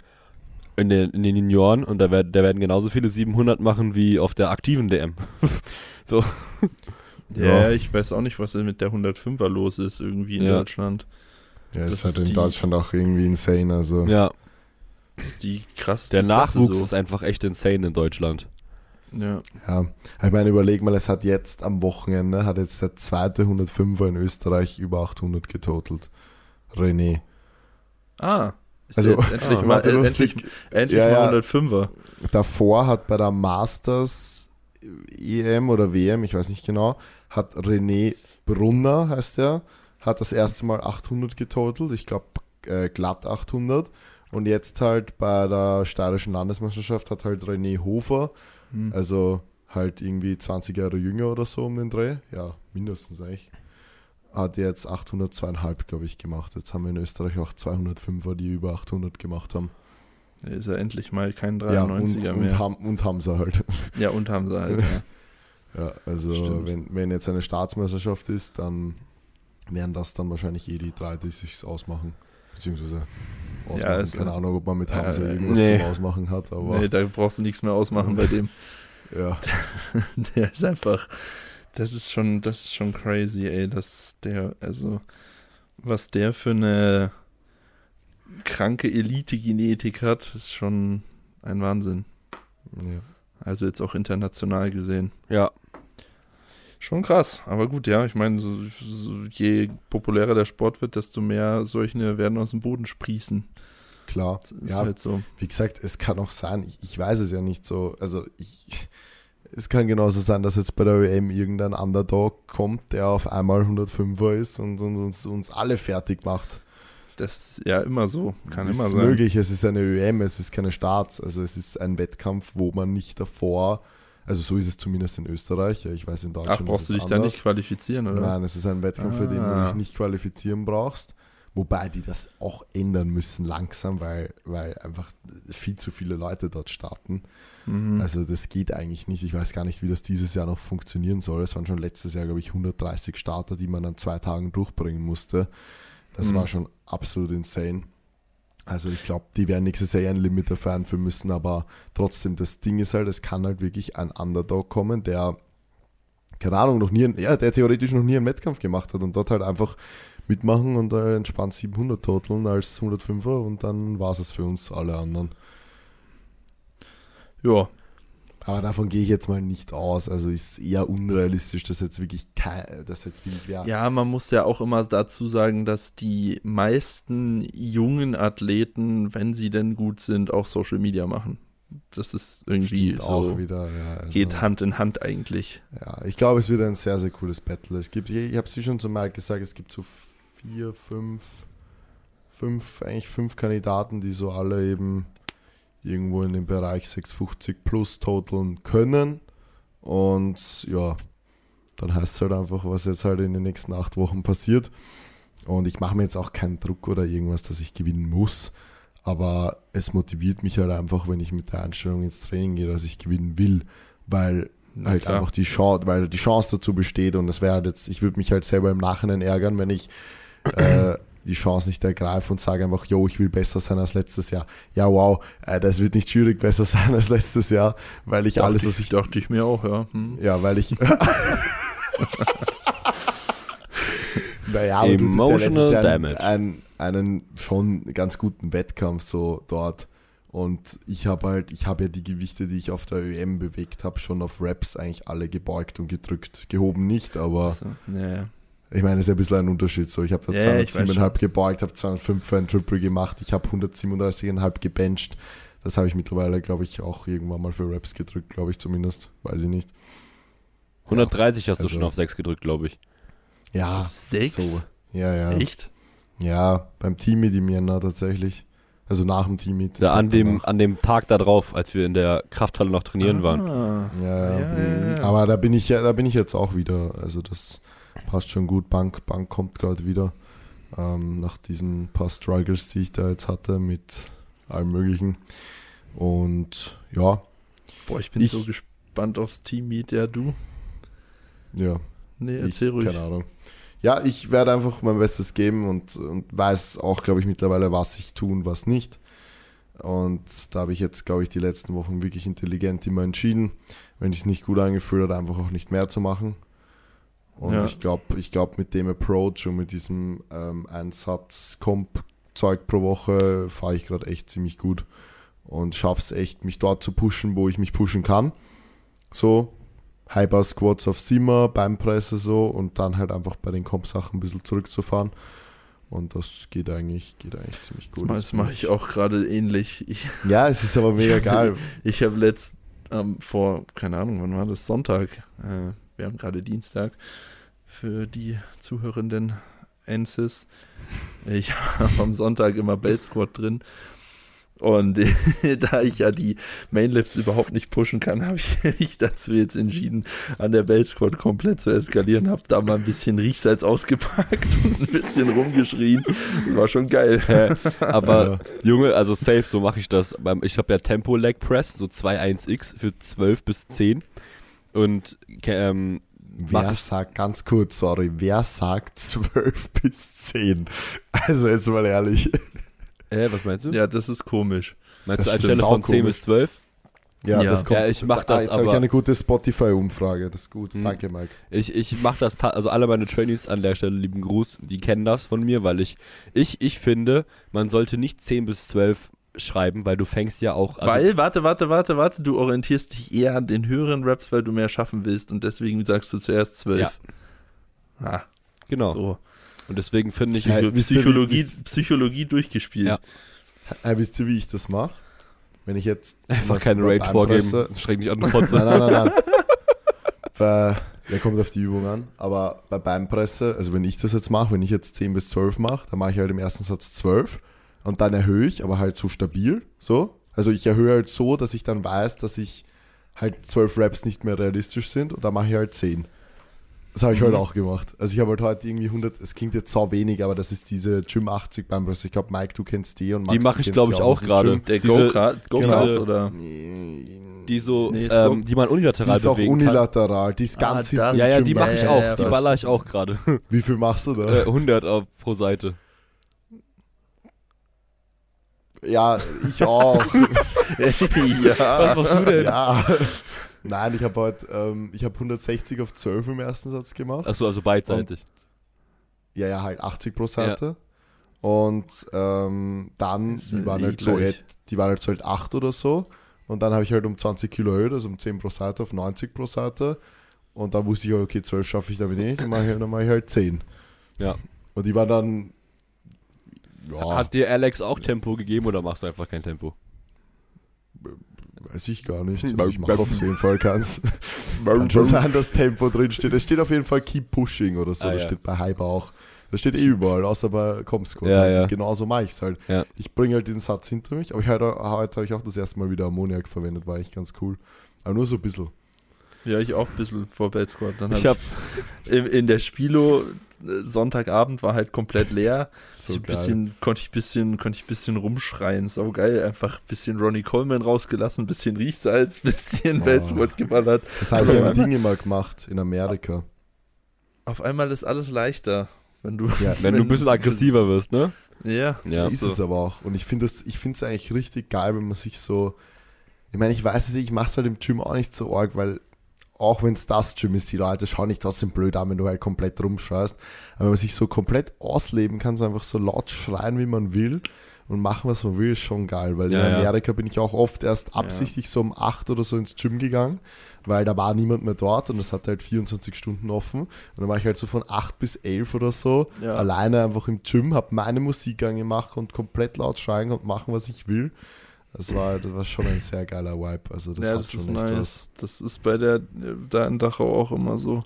in, den, in den Junioren und da, werd, da werden genauso viele 700 machen wie auf der aktiven DM. (laughs) ja. Ja. ich weiß auch nicht, was mit der 105er los ist, irgendwie in Ja. Deutschland. ja, das ist halt ist in die- Deutschland auch irgendwie insane. Also Ja, Das ist die krasseste der Nachwuchs so. ist einfach echt insane in Deutschland. Ja. ja, ich meine, überleg mal, es hat jetzt am Wochenende hat jetzt der zweite 105er in Österreich über 800 getotelt. René. Ah, ist Also, endlich ah, mal, äh, lustig. endlich, endlich Ja, mal ja. 105er. Davor hat bei der Masters EM oder WM, ich weiß nicht genau, hat René Brunner, heißt er, hat das erste Mal 800 getotelt, ich glaube äh, glatt 800. Und jetzt halt bei der steirischen Landesmeisterschaft hat halt René Hofer, Hm. also halt irgendwie 20 Jahre jünger oder so um den Dreh, ja, mindestens eigentlich, hat jetzt 802,5, glaube ich, gemacht. Jetzt haben wir in Österreich auch 205er, die über 800 gemacht haben. Da ist er endlich mal kein Ja, und, 93er und, mehr. haben, und haben sie halt. (laughs) ja, und haben sie halt. Ja. (laughs) Ja, also Stimmt. wenn, wenn jetzt eine Staatsmeisterschaft ist, dann wären das dann wahrscheinlich eh die drei, die sich ausmachen. Beziehungsweise ausmachen. Ja, also- Keine Ahnung, ob man mit Hamza äh, irgendwas nee. zum Ausmachen hat, aber Nee, da brauchst du nichts mehr ausmachen bei dem. (laughs) ja. Der ist einfach, das ist schon, das ist schon crazy, ey, dass der, also, was der für eine kranke Elite-Genetik hat, ist schon ein Wahnsinn. ja. Also jetzt auch international gesehen. Ja, Schon krass, aber gut, ja, ich meine, so, so, je populärer der Sport wird, desto mehr solche werden aus dem Boden sprießen. Klar. Das ist Ja, halt so. wie gesagt, es kann auch sein, ich, ich weiß es ja nicht so, also ich, es kann genauso sein, dass jetzt bei der OM irgendein Underdog kommt, der auf einmal 105er ist und, und uns, uns alle fertig macht. Das ist ja immer so, kann ist immer sein. möglich, es ist eine ÖM, es ist keine Starts, also es ist ein Wettkampf, wo man nicht davor, also so ist es zumindest in Österreich, ja, ich weiß in Deutschland Ach, brauchst du dich da anders. nicht qualifizieren, oder? Nein, es ist ein Wettkampf, für den du Ah. dich nicht qualifizieren brauchst, wobei die das auch ändern müssen langsam, weil, weil einfach viel zu viele Leute dort starten. Mhm. Also das geht eigentlich nicht. Ich weiß gar nicht, wie das dieses Jahr noch funktionieren soll. Es waren schon letztes Jahr, glaube ich, 130 Starter, die man an zwei Tagen durchbringen musste. Das Mhm. war schon absolut insane. Also ich glaube, die werden nächstes Jahr ein Limit dafür einführen müssen, aber trotzdem, das Ding ist halt, es kann halt wirklich ein Underdog kommen, der, keine Ahnung, noch nie, einen- ja, der theoretisch noch nie einen Wettkampf gemacht hat und dort halt einfach mitmachen und äh, entspannt 700 toteln als 105er und dann war es für uns alle anderen. ja, Aber davon gehe ich jetzt mal nicht aus. Also ist eher unrealistisch, dass jetzt wirklich kein, dass jetzt wirklich wer. Ja, man muss ja auch immer dazu sagen, dass die meisten jungen Athleten, wenn sie denn gut sind, auch Social Media machen. Das ist irgendwie Stimmt so, auch wieder. Ja, also, geht Hand in Hand eigentlich. Ja, ich glaube, es wird ein sehr, sehr cooles Battle. Es gibt, ich habe es schon zu Mike gesagt, es gibt so vier, fünf, fünf, eigentlich fünf Kandidaten, die so alle eben irgendwo in dem Bereich 650 plus totaln können. Und ja, dann heißt es halt einfach, was jetzt halt in den nächsten acht Wochen passiert. Und ich mache mir jetzt auch keinen Druck oder irgendwas, dass ich gewinnen muss. Aber es motiviert mich halt einfach, wenn ich mit der Einstellung ins Training gehe, dass ich gewinnen will. Weil Na halt klar. einfach die Chance, weil die Chance dazu besteht und es wäre halt jetzt, ich würde mich halt selber im Nachhinein ärgern, wenn ich äh, die Chance nicht ergreife und sage einfach, yo, ich will besser sein als letztes Jahr. Ja, wow, äh, das wird nicht schwierig besser sein als letztes Jahr, weil ich alles, was dachte ich ich, dachte ich mir auch, ja. Hm. ja, weil ich. (laughs) naja, aber du Emotional ja damage. Einen, einen schon ganz guten Wettkampf so dort. Und ich habe halt, ich habe ja die Gewichte, die ich auf der ÖM bewegt habe, schon auf Raps eigentlich alle gebeugt und gedrückt. Gehoben nicht, aber So, ja, ja. Ich meine, es ist ja ein bisschen ein Unterschied. So, ich habe da Ja, ja, ich weiß 207,5 gebeugt, habe 205 für ein Triple gemacht, ich habe 137,5 gebencht. Das habe ich mittlerweile, glaube ich, auch irgendwann mal für Raps gedrückt, glaube ich zumindest. Weiß ich nicht. 130 hast du also- schon auf 6 gedrückt, glaube ich. Ja, Sechs? so. Ja, ja. Echt? Ja, beim Team-Meet im Jänner tatsächlich. Also nach dem Team-Meet. Da an, dem, danach. an dem Tag da drauf, als wir in der Krafthalle noch trainieren waren. Ah. Ja, ja. Ja, ja, ja. Aber da bin ich ja, da bin ich jetzt auch wieder. Also das passt schon gut. Bank, Bank kommt gerade wieder. Ähm, nach diesen paar Struggles, die ich da jetzt hatte mit allem möglichen. Und ja, Boah, ich bin Ich- so gespannt aufs Team-Meet, ja, du? ja. Nee, Ich, erzähl ruhig. Keine Ahnung. Ja, ich werde einfach mein Bestes geben und, und weiß auch, glaube ich, mittlerweile, was ich tun, was nicht. Und da habe ich jetzt, glaube ich, die letzten Wochen wirklich intelligent immer entschieden, wenn ich es nicht gut angefühlt hat, einfach auch nicht mehr zu machen. Und Ja. ich glaube, ich glaube, mit dem Approach und mit diesem ähm, Einsatz-Comp-Zeug pro Woche fahre ich gerade echt ziemlich gut und schaffe es echt, mich dort zu pushen, wo ich mich pushen kann. So, Hyper Squats auf Simmer, Beinpresse so und dann halt einfach bei den Comp-Sachen ein bisschen zurückzufahren. Und das geht eigentlich, geht eigentlich ziemlich Das gut. mach- Das mache ich auch gerade ähnlich. Ich, (laughs) Ja, es ist aber mega Ich- geil. ich habe letzt ähm, vor, keine Ahnung, wann war das? Sonntag. Äh, wir haben gerade Dienstag. Für die Zuhörenden Ensis. Ich (laughs) habe am Sonntag immer Belt Squad drin. Und (laughs) da ich ja die Mainlifts überhaupt nicht pushen kann, habe ich (laughs) mich dazu jetzt entschieden, an der Belt Squad komplett zu eskalieren. Habe da mal ein bisschen Riechsalz ausgepackt und ein bisschen rumgeschrien. Das war schon geil. Aber. Junge, also safe, so mache ich das. Ich habe ja Tempo Leg Press, so 2-1x für 12 bis 10. Und ähm, mach Wer sagt, ganz kurz, sorry, wer sagt 12 (laughs) bis 10? Also jetzt mal ehrlich. äh, was meinst du? Ja, das ist komisch. Meinst das du anstelle von 10 saukomisch. bis 12? Ja, Ja. das kommt. Ja, ich mach das, jetzt habe ich aber- eine gute Spotify-Umfrage. Das ist gut. Hm. Danke, Mike. Ich, ich mache das, also alle meine Trainees an der Stelle, lieben Gruß, die kennen das von mir, weil ich, ich, ich finde, man sollte nicht 10 bis 12 schreiben, weil du fängst ja auch, also, weil, warte, warte, warte, warte, du orientierst dich eher an den höheren Raps, weil du mehr schaffen willst und deswegen sagst du zuerst zwölf. Ja. Ah, genau. so. Und deswegen finde ich, Ja, wie- Psychologie, wisst- Psychologie durchgespielt. Ja. Äh, wisst ihr, wie ich das mache? Wenn ich jetzt einfach keine bei Range vorgeben, schreck dich an, Nein, Fotze. nein, nein, nein. bei, (laughs) der kommt auf die Übung an. Aber bei Beinpresse, also wenn ich das jetzt mache, wenn ich jetzt 10 bis 12 mache, dann mache ich halt im ersten Satz 12 und dann erhöhe ich, aber halt so stabil, so. Also ich erhöhe halt so, dass ich dann weiß, dass ich halt 12 Raps nicht mehr realistisch sind und dann mache ich halt 10. Das habe ich Mhm. heute auch gemacht. Also ich habe halt heute irgendwie 100, es klingt jetzt so wenig, aber das ist diese Gym 80 Beinpresse. Ich glaube, Mike, du kennst die und Die Max, mache du ich, glaube ich, auch gerade. Der Go-Kart, Go-Kart Diese- oder? Die so, Nee, ähm, die man Die unilateral ist auch unilateral, die ist Ah, ganz das- hinten. Ja, ja, die mache ich auch. die baller ich auch gerade. Wie viel machst du da? Äh, 100 auf, pro Seite. Ja, ich auch. (laughs) ja. Was machst du denn? ja. Nein, ich habe heute, ähm, ich habe 160 auf 12 im ersten Satz gemacht. Achso, also beidseitig. Ja, ja, halt 80 pro Seite. Und ähm, dann, die ja waren halt so, die waren halt so halt 8 oder so. Und dann habe ich halt um 20 Kilo erhöht, also um 10 pro Seite auf 90 pro Seite. Und dann wusste ich, okay, 12 schaffe ich damit nicht, dann mache ich, dann mache ich halt 10. Ja. Und die war dann. Ja, Hat dir Alex auch Tempo gegeben oder machst du einfach kein Tempo? weiß ich gar nicht. (laughs) Ich mache auf jeden Fall keins. (laughs) Kann schon sein, dass Tempo drin steht. Es steht auf jeden Fall Keep Pushing oder so. Ah, das ja. steht bei Hyper auch. Das steht eh überall, außer bei Comscore. Ja, ja. Genauso mache ich es halt. Ja. Ich bringe halt den Satz hinter mich, aber ich heute, heute habe ich auch das erste Mal wieder Ammoniak verwendet, war eigentlich ganz cool. Aber nur so ein bisschen. Ja, ich auch ein bisschen vor Bad Squad. Dann hab Ich habe in, in der Spilo äh, Sonntagabend war halt komplett leer. (laughs) So ich bisschen, konnte ich ein bisschen, konnte ich bisschen rumschreien. Sau geil. Einfach ein bisschen Ronnie Coleman rausgelassen, ein bisschen Riechsalz, ein bisschen Oh. Welswort geballert. Das habe ich Ja. im Ding immer gemacht, in Amerika. Auf einmal ist alles leichter. Wenn du, Ja, (laughs) wenn du ein bisschen aggressiver wirst, ne? Ja, Ja. ist so. es aber auch. Und ich finde es eigentlich richtig geil, wenn man sich so. Ich meine, ich weiß es nicht, ich mache es halt im Gym auch nicht so arg, weil auch wenn es das Gym ist, die Leute schauen nicht trotzdem blöd an, wenn du halt komplett rumschreist. Aber wenn man sich so komplett ausleben kann, so einfach so laut schreien, wie man will und machen, was man will, ist schon geil. Weil Ja, in ja. Amerika bin ich auch oft erst absichtlich so um 8 oder so ins Gym gegangen, weil da war niemand mehr dort und es hat halt 24 Stunden offen. Und dann war ich halt so von 8 bis 11 oder so Ja. alleine einfach im Gym, habe meine Musik angemacht und komplett laut schreien und machen, was ich will. Das war, das war schon ein sehr geiler Vibe. Also das ja, hat das schon ist echt was. nice. Das ist bei der, da in Dachau auch immer so.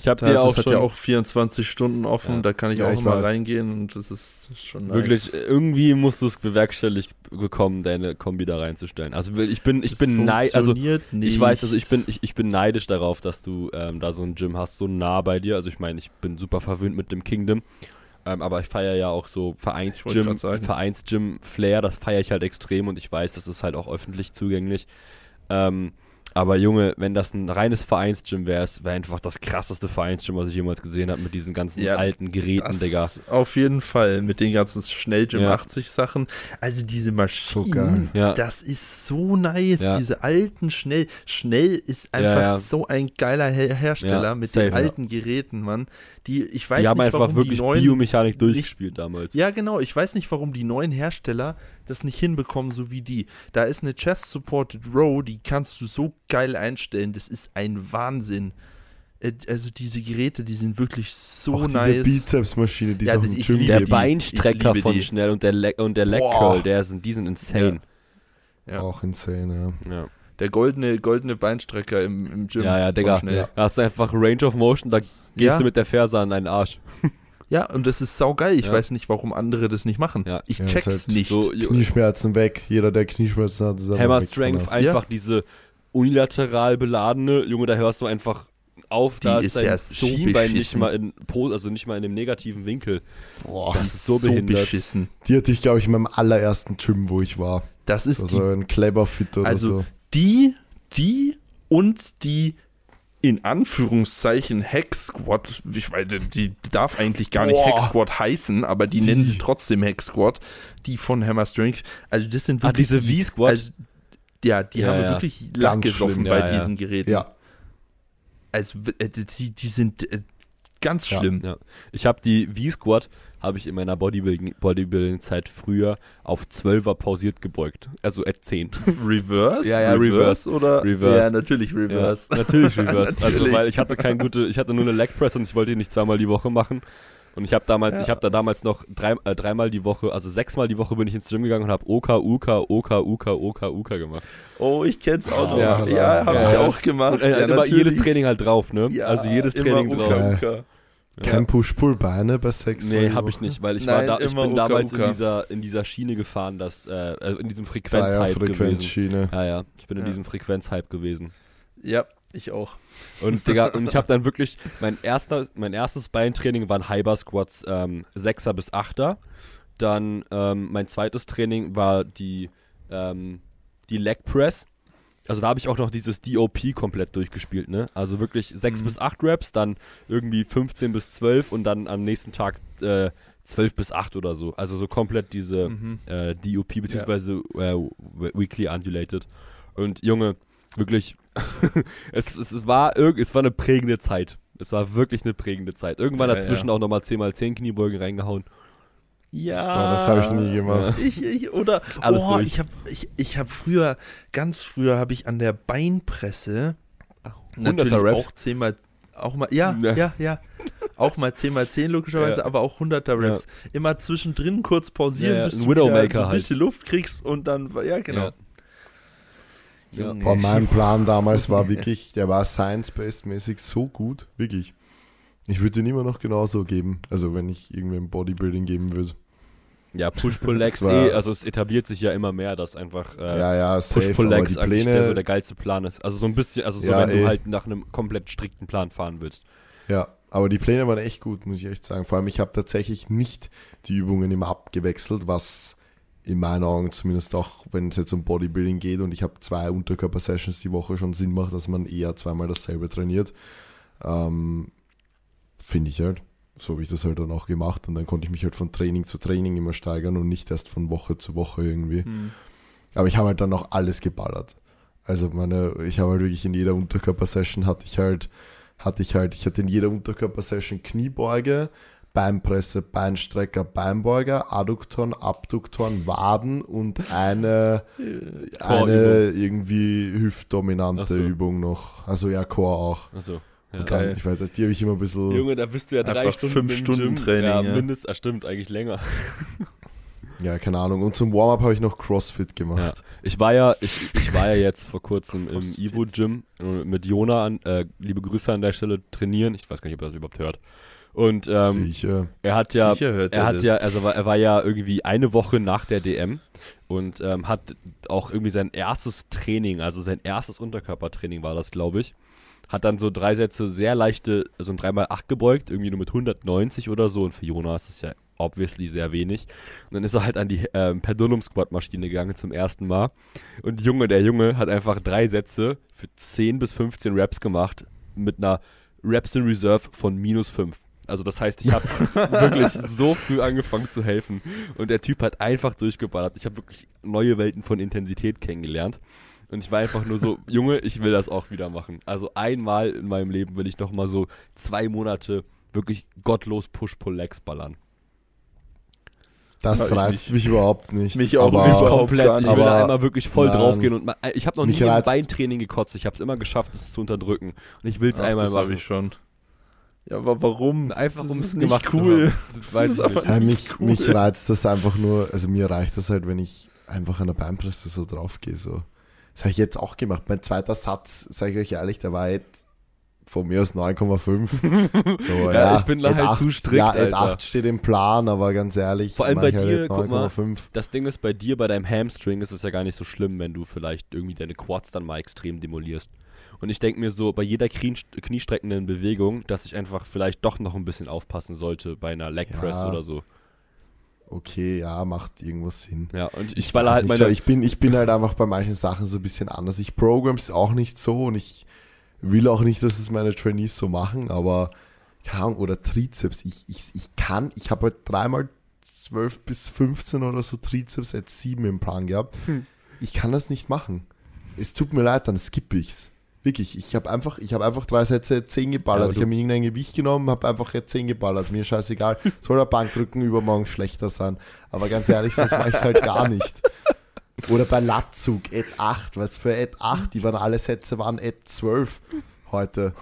Ich habe dir das auch hat schon ja auch 24 Stunden offen, Ja. da kann ich Ja, auch ich immer weiß. reingehen und das ist schon nice. wirklich irgendwie musst du es bewerkstelligt bekommen, deine Kombi da reinzustellen. Also ich bin ich Das bin neid, also funktioniert nicht. ich weiß, also ich bin ich, ich bin neidisch darauf, dass du ähm, da so ein Gym hast, so nah bei dir. Also ich meine, ich bin super verwöhnt mit dem Kingdom. Ähm, aber ich feiere ja auch so Vereinsgym, grad sagen. Vereinsgym Flair, das feiere ich halt extrem und ich weiß, das ist halt auch öffentlich zugänglich. Ähm, aber Junge, wenn das ein reines Vereinsgym wäre, es wäre einfach das krasseste Vereinsgym, was ich jemals gesehen habe, mit diesen ganzen Ja, alten Geräten, das Digga. Auf jeden Fall, mit den ganzen Schnellgym Ja. 80 Sachen. Also diese Maschinen. Ja. das ist so nice. Ja. Diese alten Schnell. Schnell ist einfach ja. so ein geiler Her Hersteller Ja, mit safe, den ja. alten Geräten, Mann. Die, ich weiß die haben nicht, einfach warum wirklich die neuen, Biomechanik nicht- durchgespielt damals. Ja, genau. Ich weiß nicht, warum die neuen Hersteller das nicht hinbekommen, so wie die. Da ist eine Chest-Supported Row, die kannst du so geil einstellen. Das ist ein Wahnsinn. Äh, Also diese Geräte, die sind wirklich so auch diese nice. Bizepsmaschine, die Ja, die- im ich Gym liebe Der. Beinstrecker von die. Schnell und der, Le und der Leg. Curl, der sind, die sind insane. Ja. Auch insane, ja. Ja, Der goldene, goldene Beinstrecker im, im Gym. ja, ja Digga. Schnell. Ja. Da hast du einfach Range of Motion, da gehst Ja. du mit der Ferse an deinen Arsch. (laughs) Ja, und das ist saugeil. Ich Ja. weiß nicht, warum andere das nicht machen. Ja. Ich check's halt nicht. So, Knieschmerzen weg. Jeder, der Knieschmerzen hat, ist einfach Hammer weg Strength, danach. einfach diese unilateral beladene, Junge, da hörst du einfach auf, Die da ist ist dein ja so Schienbein nicht mal in also nicht mal in dem negativen Winkel. Boah, Das ist so behindert. beschissen. die hatte ich, glaube ich, in meinem allerersten Gym, wo ich war. Das ist Also die, ein Clever Fit oder Also, so. die, die und die in Anführungszeichen Hack Squad, ich weiß, die darf eigentlich gar nicht Boah. Hack Squad heißen, aber die, Die. nennen sie trotzdem Hack Squad, die von Hammer Strength. Also das sind Ah, wirklich diese die- V-Squad? Also, ja, die Ja, haben ja. wirklich Lack gesoffen bei ja, ja. diesen Geräten. Ja, Also äh, die, die sind äh, ganz schlimm. Ich habe die V-Squad, habe ich in meiner Bodybuilding- Bodybuilding-Zeit früher auf 12er pausiert gebeugt. Also at 10. (laughs) Reverse? Ja, ja, Reverse. oder? Reverse. Ja, natürlich Reverse. Ja, (laughs) natürlich Reverse. (laughs) Also Natürlich. weil ich hatte kein gute, ich hatte nur eine Leg Press und ich wollte ihn nicht zweimal die Woche machen. Und ich habe damals, Ja. ich habe da damals noch drei, äh, dreimal die Woche, also sechsmal die Woche bin ich ins Gym gegangen und habe OK, UK, OK, UK, OK, UK gemacht. Oh, ich kenn's auch noch. Ja, Ja, ja, habe ja. ich auch gemacht. Und, äh, ja, immer natürlich. jedes Training halt drauf, ne? Ja, also jedes immer Training Uka, drauf. Geil. Kein Push-Pull-Beine bei sechs Nee, habe ich nicht, weil ich Nein, war da, ich bin Uka, damals Uka. in dieser in dieser Schiene gefahren, dass äh, äh, in diesem Frequenzhype gewesen. Frequenzschiene. Ja, ja, ich bin in diesem Frequenzhype gewesen. Ja, ich auch. Und (laughs) Digga, und ich habe dann wirklich mein erster mein erstes Beintraining waren Hyper Squats ähm, 6er bis 8er. Dann ähm, mein zweites Training war die ähm, die Leg Press. Also da habe ich auch noch dieses DOP komplett durchgespielt, ne? Also wirklich 6 Mhm. bis 8 Reps, dann irgendwie 15 bis 12 und dann am nächsten Tag äh, 12 bis 8 oder so. Also so komplett diese Mhm. äh, DOP beziehungsweise äh, Weekly Undulated. Und Junge, wirklich, (laughs) es, es, war es war eine prägende Zeit. Es war wirklich eine prägende Zeit. Irgendwann Ja, dazwischen ja. auch nochmal 10x10 Kniebeugen reingehauen. Ja, Ja, das habe ich nie gemacht. Ich, ich, oder Alles oh, durch. ich habe ich, ich hab früher, ganz früher habe ich an der Beinpresse natürlich 100er Reps. auch zehnmal, auch mal, ja, Ja. ja, ja, auch mal 10 mal 10 logischerweise, Ja. aber auch 100er Reps. Immer zwischendrin kurz pausieren, Ja, ja, bis ein du Widowmaker so ein halt. bisschen Luft kriegst und dann, ja genau. Ja. Ja. Boah, mein Plan (laughs) damals war wirklich, der war science-based-mäßig so gut, wirklich. Ich würde den immer noch genauso geben. Also wenn ich irgendwem Bodybuilding geben würde. Ja, Push-Pull-Legs eh, also es etabliert sich ja immer mehr, dass einfach äh, ja, ja, Push-Pull-Legs eigentlich der, so der geilste Plan ist. Also so ein bisschen, also so Ja, wenn du eh. halt nach einem komplett strikten Plan fahren willst. ja, aber die Pläne waren echt gut, muss ich echt sagen. Vor allem, ich habe tatsächlich nicht die Übungen immer abgewechselt, was in meinen Augen zumindest auch, wenn es jetzt um Bodybuilding geht und ich habe zwei Unterkörper-Sessions die Woche schon Sinn macht, dass man eher zweimal dasselbe trainiert. Ähm, Finde ich halt. So habe ich das halt dann auch gemacht und dann konnte ich mich halt von Training zu Training immer steigern und nicht erst von Woche zu Woche irgendwie. Hm. Aber ich habe halt dann auch alles geballert. Also meine, ich habe halt wirklich in jeder Unterkörper-Session hatte ich halt, hatte ich halt, ich hatte in jeder Unterkörper-Session Kniebeuge, Beinpresse, Beinstrecker, Beinbeuger, Adduktoren, Abduktoren, Waden und eine, eine irgendwie hüftdominante Ach so. Übung noch. Also ja, Core auch. Achso. Ja. Dann, ich weiß nicht, die habe ich immer ein bisschen. Junge, da bist du ja drei Stunden fünf im Stunden Gym. Training, Ja, ja. mindestens, ah, stimmt, eigentlich länger. (laughs) Ja, keine Ahnung. Und zum Warm-up habe ich noch CrossFit Ja. gemacht. Ich war ja, ich, ich war ja jetzt vor kurzem im Ivo Gym äh, mit Jona an, äh, liebe Grüße an der Stelle trainieren. Ich weiß gar nicht, ob er das überhaupt hört. Und ähm, Sicher. er hat ja, er er hat das. ja, also war, er war ja irgendwie eine Woche nach der DM und ähm, hat auch irgendwie sein erstes Training, also sein erstes Unterkörpertraining war das, glaube ich. Hat dann so drei Sätze sehr leichte, also ein 3x8 gebeugt, irgendwie nur mit 190 oder so. Und für Jonas ist das ja obviously sehr wenig. Und dann ist er halt an die ähm, Pendulum Squat Maschine gegangen zum ersten Mal. Und Junge, der Junge hat einfach drei Sätze für 10 bis 15 Reps gemacht mit einer Reps in Reserve von minus 5. Also das heißt, ich habe (laughs) wirklich so früh angefangen zu helfen und der Typ hat einfach durchgeballert. Ich habe wirklich neue Welten von Intensität kennengelernt und ich war einfach nur so, (laughs) Junge, ich will das auch wieder machen. Also einmal in meinem Leben will ich noch mal so zwei Monate wirklich gottlos Push-Pull-Legs ballern. Das Ja, reizt mich überhaupt nicht. Mich auch aber, nicht. Komplett. Ich will da einmal wirklich voll Nein. draufgehen und ma- ich habe noch nie im Beintraining gekotzt. Ich habe es immer geschafft, es zu unterdrücken und ich will es einmal das habe machen. ich schon. Ja, aber warum? Einfach Das um es gemacht zu cool. haben. Das weiß (laughs) Das ich ist nicht. einfach- Ja, nicht mich, cool. mich reizt das einfach nur, also mir reicht das halt, wenn ich einfach an der Beinpresse so draufgehe. So. Das habe ich jetzt auch gemacht. Mein zweiter Satz, sage ich euch ehrlich, der war halt von mir aus 9,5. (laughs) So, Ja, ich bin da Ed halt 8, zu strikt, Ja, Alter. 8 steht im Plan, aber ganz ehrlich, Vor allem bei halt dir, guck mal, 9,5. Das Ding ist, bei dir, bei deinem Hamstring ist es ja gar nicht so schlimm, wenn du vielleicht irgendwie deine Quads dann mal extrem demolierst. Und ich denke mir so, bei jeder Knie, kniestreckenden Bewegung, dass ich einfach vielleicht doch noch ein bisschen aufpassen sollte bei einer Leg Press Ja. oder so. Okay, ja, macht irgendwo Sinn. Ja, und ich, Ich baller weiß halt meine. ich, bin, ich bin halt einfach bei manchen Sachen so ein bisschen anders. Ich program's auch nicht so und ich will auch nicht, dass es meine Trainees so machen, aber keine Ahnung, oder Trizeps. Ich, ich, ich kann, ich habe halt dreimal 12 bis 15 oder so Trizeps at 7 im Plan gehabt. Hm. Ich kann das nicht machen. Es tut mir leid, dann skippe ich's. Wirklich, ich habe einfach, ich habe einfach drei Sätze 10 Ja, geballert. aber ich habe mir irgendein Gewicht genommen, habe einfach jetzt 10 geballert. Mir scheißegal. Soll der Bankdrücken übermorgen schlechter sein. Aber ganz ehrlich, sonst mache ich es halt gar nicht. Oder bei Latzug, Ed 8, was für Ed 8, die waren alle Sätze waren Ed 12 heute.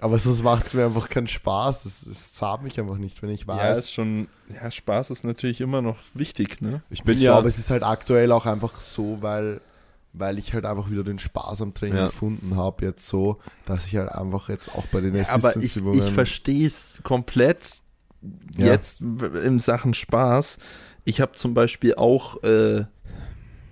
Aber sonst macht es mir einfach keinen Spaß. Das, das zahlt mich einfach nicht, wenn ich Ja, weiß. ist schon, ja, Spaß ist natürlich immer noch wichtig, ne? ich bin ich ja. glaube, es ist halt aktuell auch einfach so, weil, weil ich halt einfach wieder den Spaß am Training Ja. gefunden habe, jetzt so, dass ich halt einfach jetzt auch bei den Ja, aber ich, ich verstehe es komplett Ja. jetzt in Sachen Spaß. Ich habe zum Beispiel auch äh,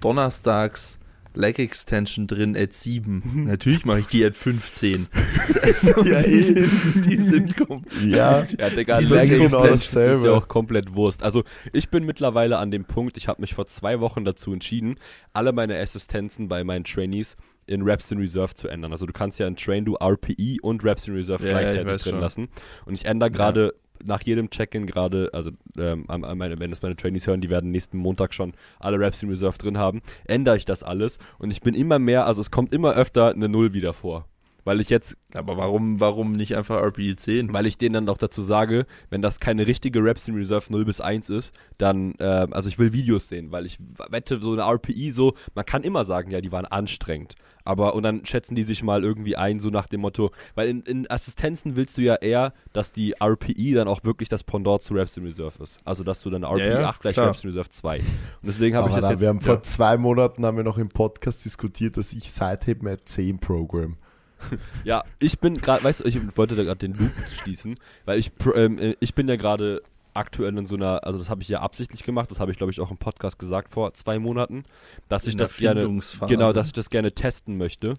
donnerstags Leg Extension drin at 7. (laughs) Natürlich mache ich die at 15. (laughs) ja, die, sind, die sind kom- ja, Ja, Digga, Die Leg Extensions ist ja auch komplett Wurst. Also ich bin mittlerweile an dem Punkt, ich habe mich vor zwei Wochen dazu entschieden, alle meine Assistenzen bei meinen Trainees in Reps in Reserve zu ändern. Also du kannst ja in Train do RPE und Reps in Reserve Ja, ja, ich gleichzeitig drin schon. lassen. Und ich ändere gerade nach jedem Check-in gerade, also ähm, meine, wenn das meine Trainees hören, die werden nächsten Montag schon alle Reps in Reserve drin haben, ändere ich das alles und ich bin immer mehr, also es kommt immer öfter eine Null wieder vor. weil ich jetzt Aber warum, warum nicht einfach RPE 10? weil ich denen dann auch dazu sage, wenn das keine richtige Reps in Reserve 0 bis 1 ist, dann, ähm, also ich will Videos sehen, weil ich wette, so eine RPI so, man kann immer sagen, ja, die waren anstrengend. Aber, und dann schätzen die sich mal irgendwie ein, so nach dem Motto, weil in, in Assistenzen willst du ja eher, dass die RPI dann auch wirklich das Pendant zu Reps in Reserve ist. Also, dass du dann RPI Ja, ja, 8 gleich klar. Reps in Reserve 2. Und deswegen habe ich das dann, jetzt. wir haben vor ja. zwei Monaten haben wir noch im Podcast diskutiert, dass ich Sideheben at 10 Program. (laughs) Ja, ich bin gerade, weißt du, ich wollte da gerade den Loop schließen, weil ich, ähm, äh, ich bin ja gerade aktuell in so einer, also das habe ich ja absichtlich gemacht, das habe ich glaube ich auch im Podcast gesagt vor zwei Monaten, dass ich In der das gerne, genau, dass ich das gerne testen möchte.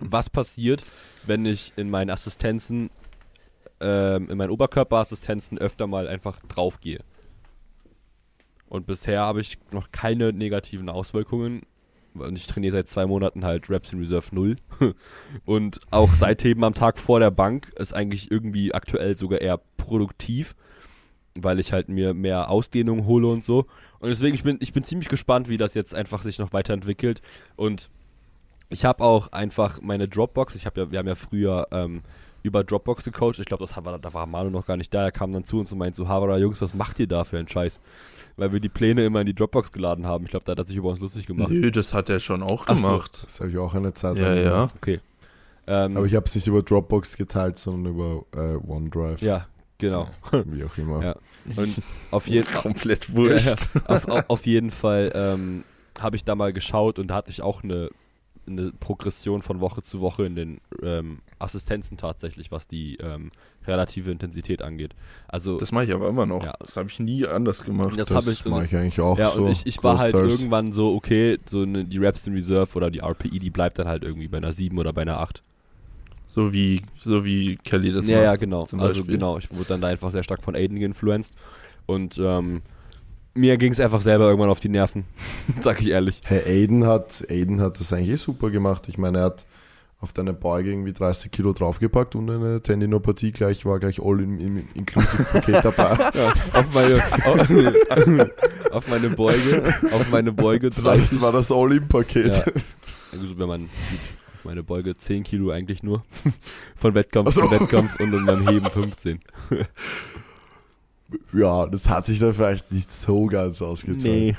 Was passiert, wenn ich in meinen Assistenzen, ähm, in meinen Oberkörperassistenzen öfter mal einfach draufgehe? Und bisher habe ich noch keine negativen Auswirkungen. Und ich trainiere seit zwei Monaten halt Reps in Reserve 0. (laughs) Und auch Seitheben am Tag vor der Bank ist eigentlich irgendwie aktuell sogar eher produktiv, weil ich halt mir mehr Ausdehnung hole und so. Und deswegen, ich bin, ich bin ziemlich gespannt, wie das jetzt einfach sich noch weiterentwickelt. Und ich habe auch einfach meine Dropbox, ich habe ja, wir haben ja früher ähm, über Dropbox gecoacht. Ich glaube, das war, da war Manu noch gar nicht da. Er kam dann zu uns und meinte so, Havara, Jungs, was macht ihr da für einen Scheiß? Weil wir die Pläne immer in die Dropbox geladen haben. Ich glaube, da hat er sich über uns lustig gemacht. Nö, das hat er schon auch Ach so. gemacht. Das habe ich auch eine Zeit Ja, ja. gemacht. Okay. Ähm, Aber ich habe es nicht über Dropbox geteilt, sondern über äh, OneDrive. ja, genau. Wie auch immer. Ja. Und auf (laughs) jeden Komplett wurscht. Ja. Auf, auf, auf jeden Fall ähm, habe ich da mal geschaut und da hatte ich auch eine, eine Progression von Woche zu Woche in den ähm, Assistenzen tatsächlich, was die ähm, relative Intensität angeht. Also Das mache ich aber immer noch. Ja. Das habe ich nie anders gemacht. das, Das, ich mache ich eigentlich auch ja, so. und ich, ich war halt irgendwann so, okay, so eine, die Reps in Reserve oder die RPI, die bleibt dann halt irgendwie bei einer 7 oder bei einer 8. So wie, so wie Kelly das ja, macht. ja, genau. zum Also genau, ich wurde dann da einfach sehr stark von Aiden geinfluenced und ähm, mir ging es einfach selber irgendwann auf die Nerven, (laughs) sag ich ehrlich. Hey, Aiden hat, Aiden hat das eigentlich eh super gemacht. Ich meine, er hat auf deine Beuge irgendwie 30 Kilo draufgepackt und eine Tendinopathie gleich war gleich all im, im Inklusiv-Paket (laughs) dabei. Ja, auf meine auf, (laughs) auf meine Beuge, auf meine Beuge 30. Das war das All-In-Paket. Ja. Also wenn man meine Beuge 10 Kilo eigentlich nur (laughs) von Wettkampf so. zu Wettkampf und dann beim Heben 15. (laughs) Ja, das hat sich dann vielleicht nicht so ganz ausgezahlt.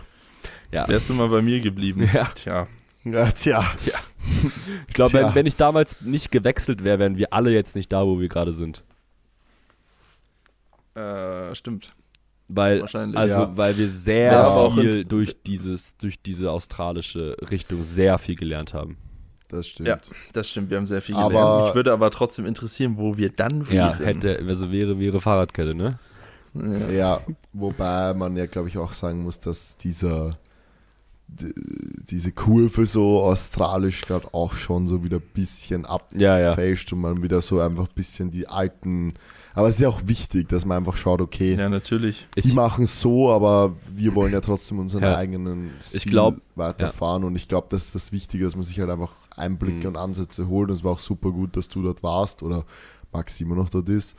Ja, Wärst du mal bei mir geblieben? Ja. Tja. Ja, tja. ich glaube, wenn, Tja. wenn ich damals nicht gewechselt wäre, wären wir alle jetzt nicht da, wo wir gerade sind. Äh, stimmt. Weil, Wahrscheinlich. also, Ja. weil wir sehr Ja, aber auch viel durch dieses, durch diese australische Richtung sehr viel gelernt haben. Das stimmt. Ja. Das stimmt, wir haben sehr viel Aber- gelernt. Mich würde aber trotzdem interessieren, wo wir dann wären. Ja, hätte, also wäre, wäre Fahrradkette, ne? Ja. Ja, wobei man ja, glaube ich, auch sagen muss, dass dieser diese Kurve so australisch gerade auch schon so wieder ein bisschen Ja, ja. abfälscht und man wieder so einfach ein bisschen die alten. Aber es ist ja auch wichtig, dass man einfach schaut, okay, ja, natürlich. die Ich, machen es so, aber wir wollen ja trotzdem unseren Ja. eigenen Stil Ich glaub, weiterfahren und ich glaube, das ist das Wichtige, dass man sich halt einfach Einblicke Mhm. und Ansätze holt und es war auch super gut, dass du dort warst oder Max immer noch dort ist.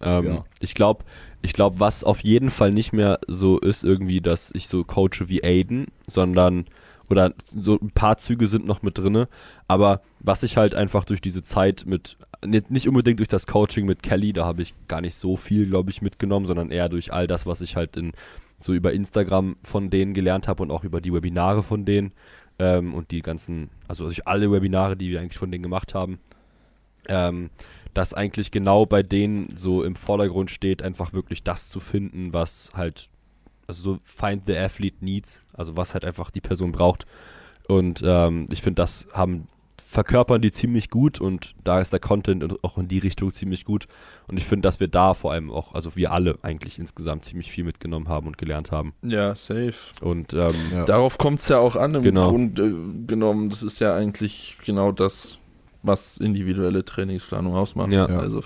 ähm, ja. ich glaube, ich glaube, was auf jeden Fall nicht mehr so ist, irgendwie, dass ich so coache wie Aiden, sondern oder so ein paar Züge sind noch mit drinne, aber was ich halt einfach durch diese Zeit mit nicht, unbedingt durch das Coaching mit Kelly, da habe ich gar nicht so viel, glaube ich, mitgenommen, sondern eher durch all das, was ich halt in so über Instagram von denen gelernt habe und auch über die Webinare von denen ähm, und die ganzen, also durch alle Webinare, die wir eigentlich von denen gemacht haben, ähm, dass eigentlich genau bei denen so im Vordergrund steht, einfach wirklich das zu finden, was halt, also so find the athlete needs, also was halt einfach die Person braucht. Und ähm, ich finde, das haben verkörpern die ziemlich gut und da ist der Content auch in die Richtung ziemlich gut. Und ich finde, dass wir da vor allem auch, also wir alle eigentlich insgesamt ziemlich viel mitgenommen haben und gelernt haben. Ja, safe. Und ähm, Ja. Darauf kommt es ja auch an, im Genau. Grunde genommen. Das ist ja eigentlich genau das, was individuelle Trainingsplanung ausmacht. Ja. Ja. Also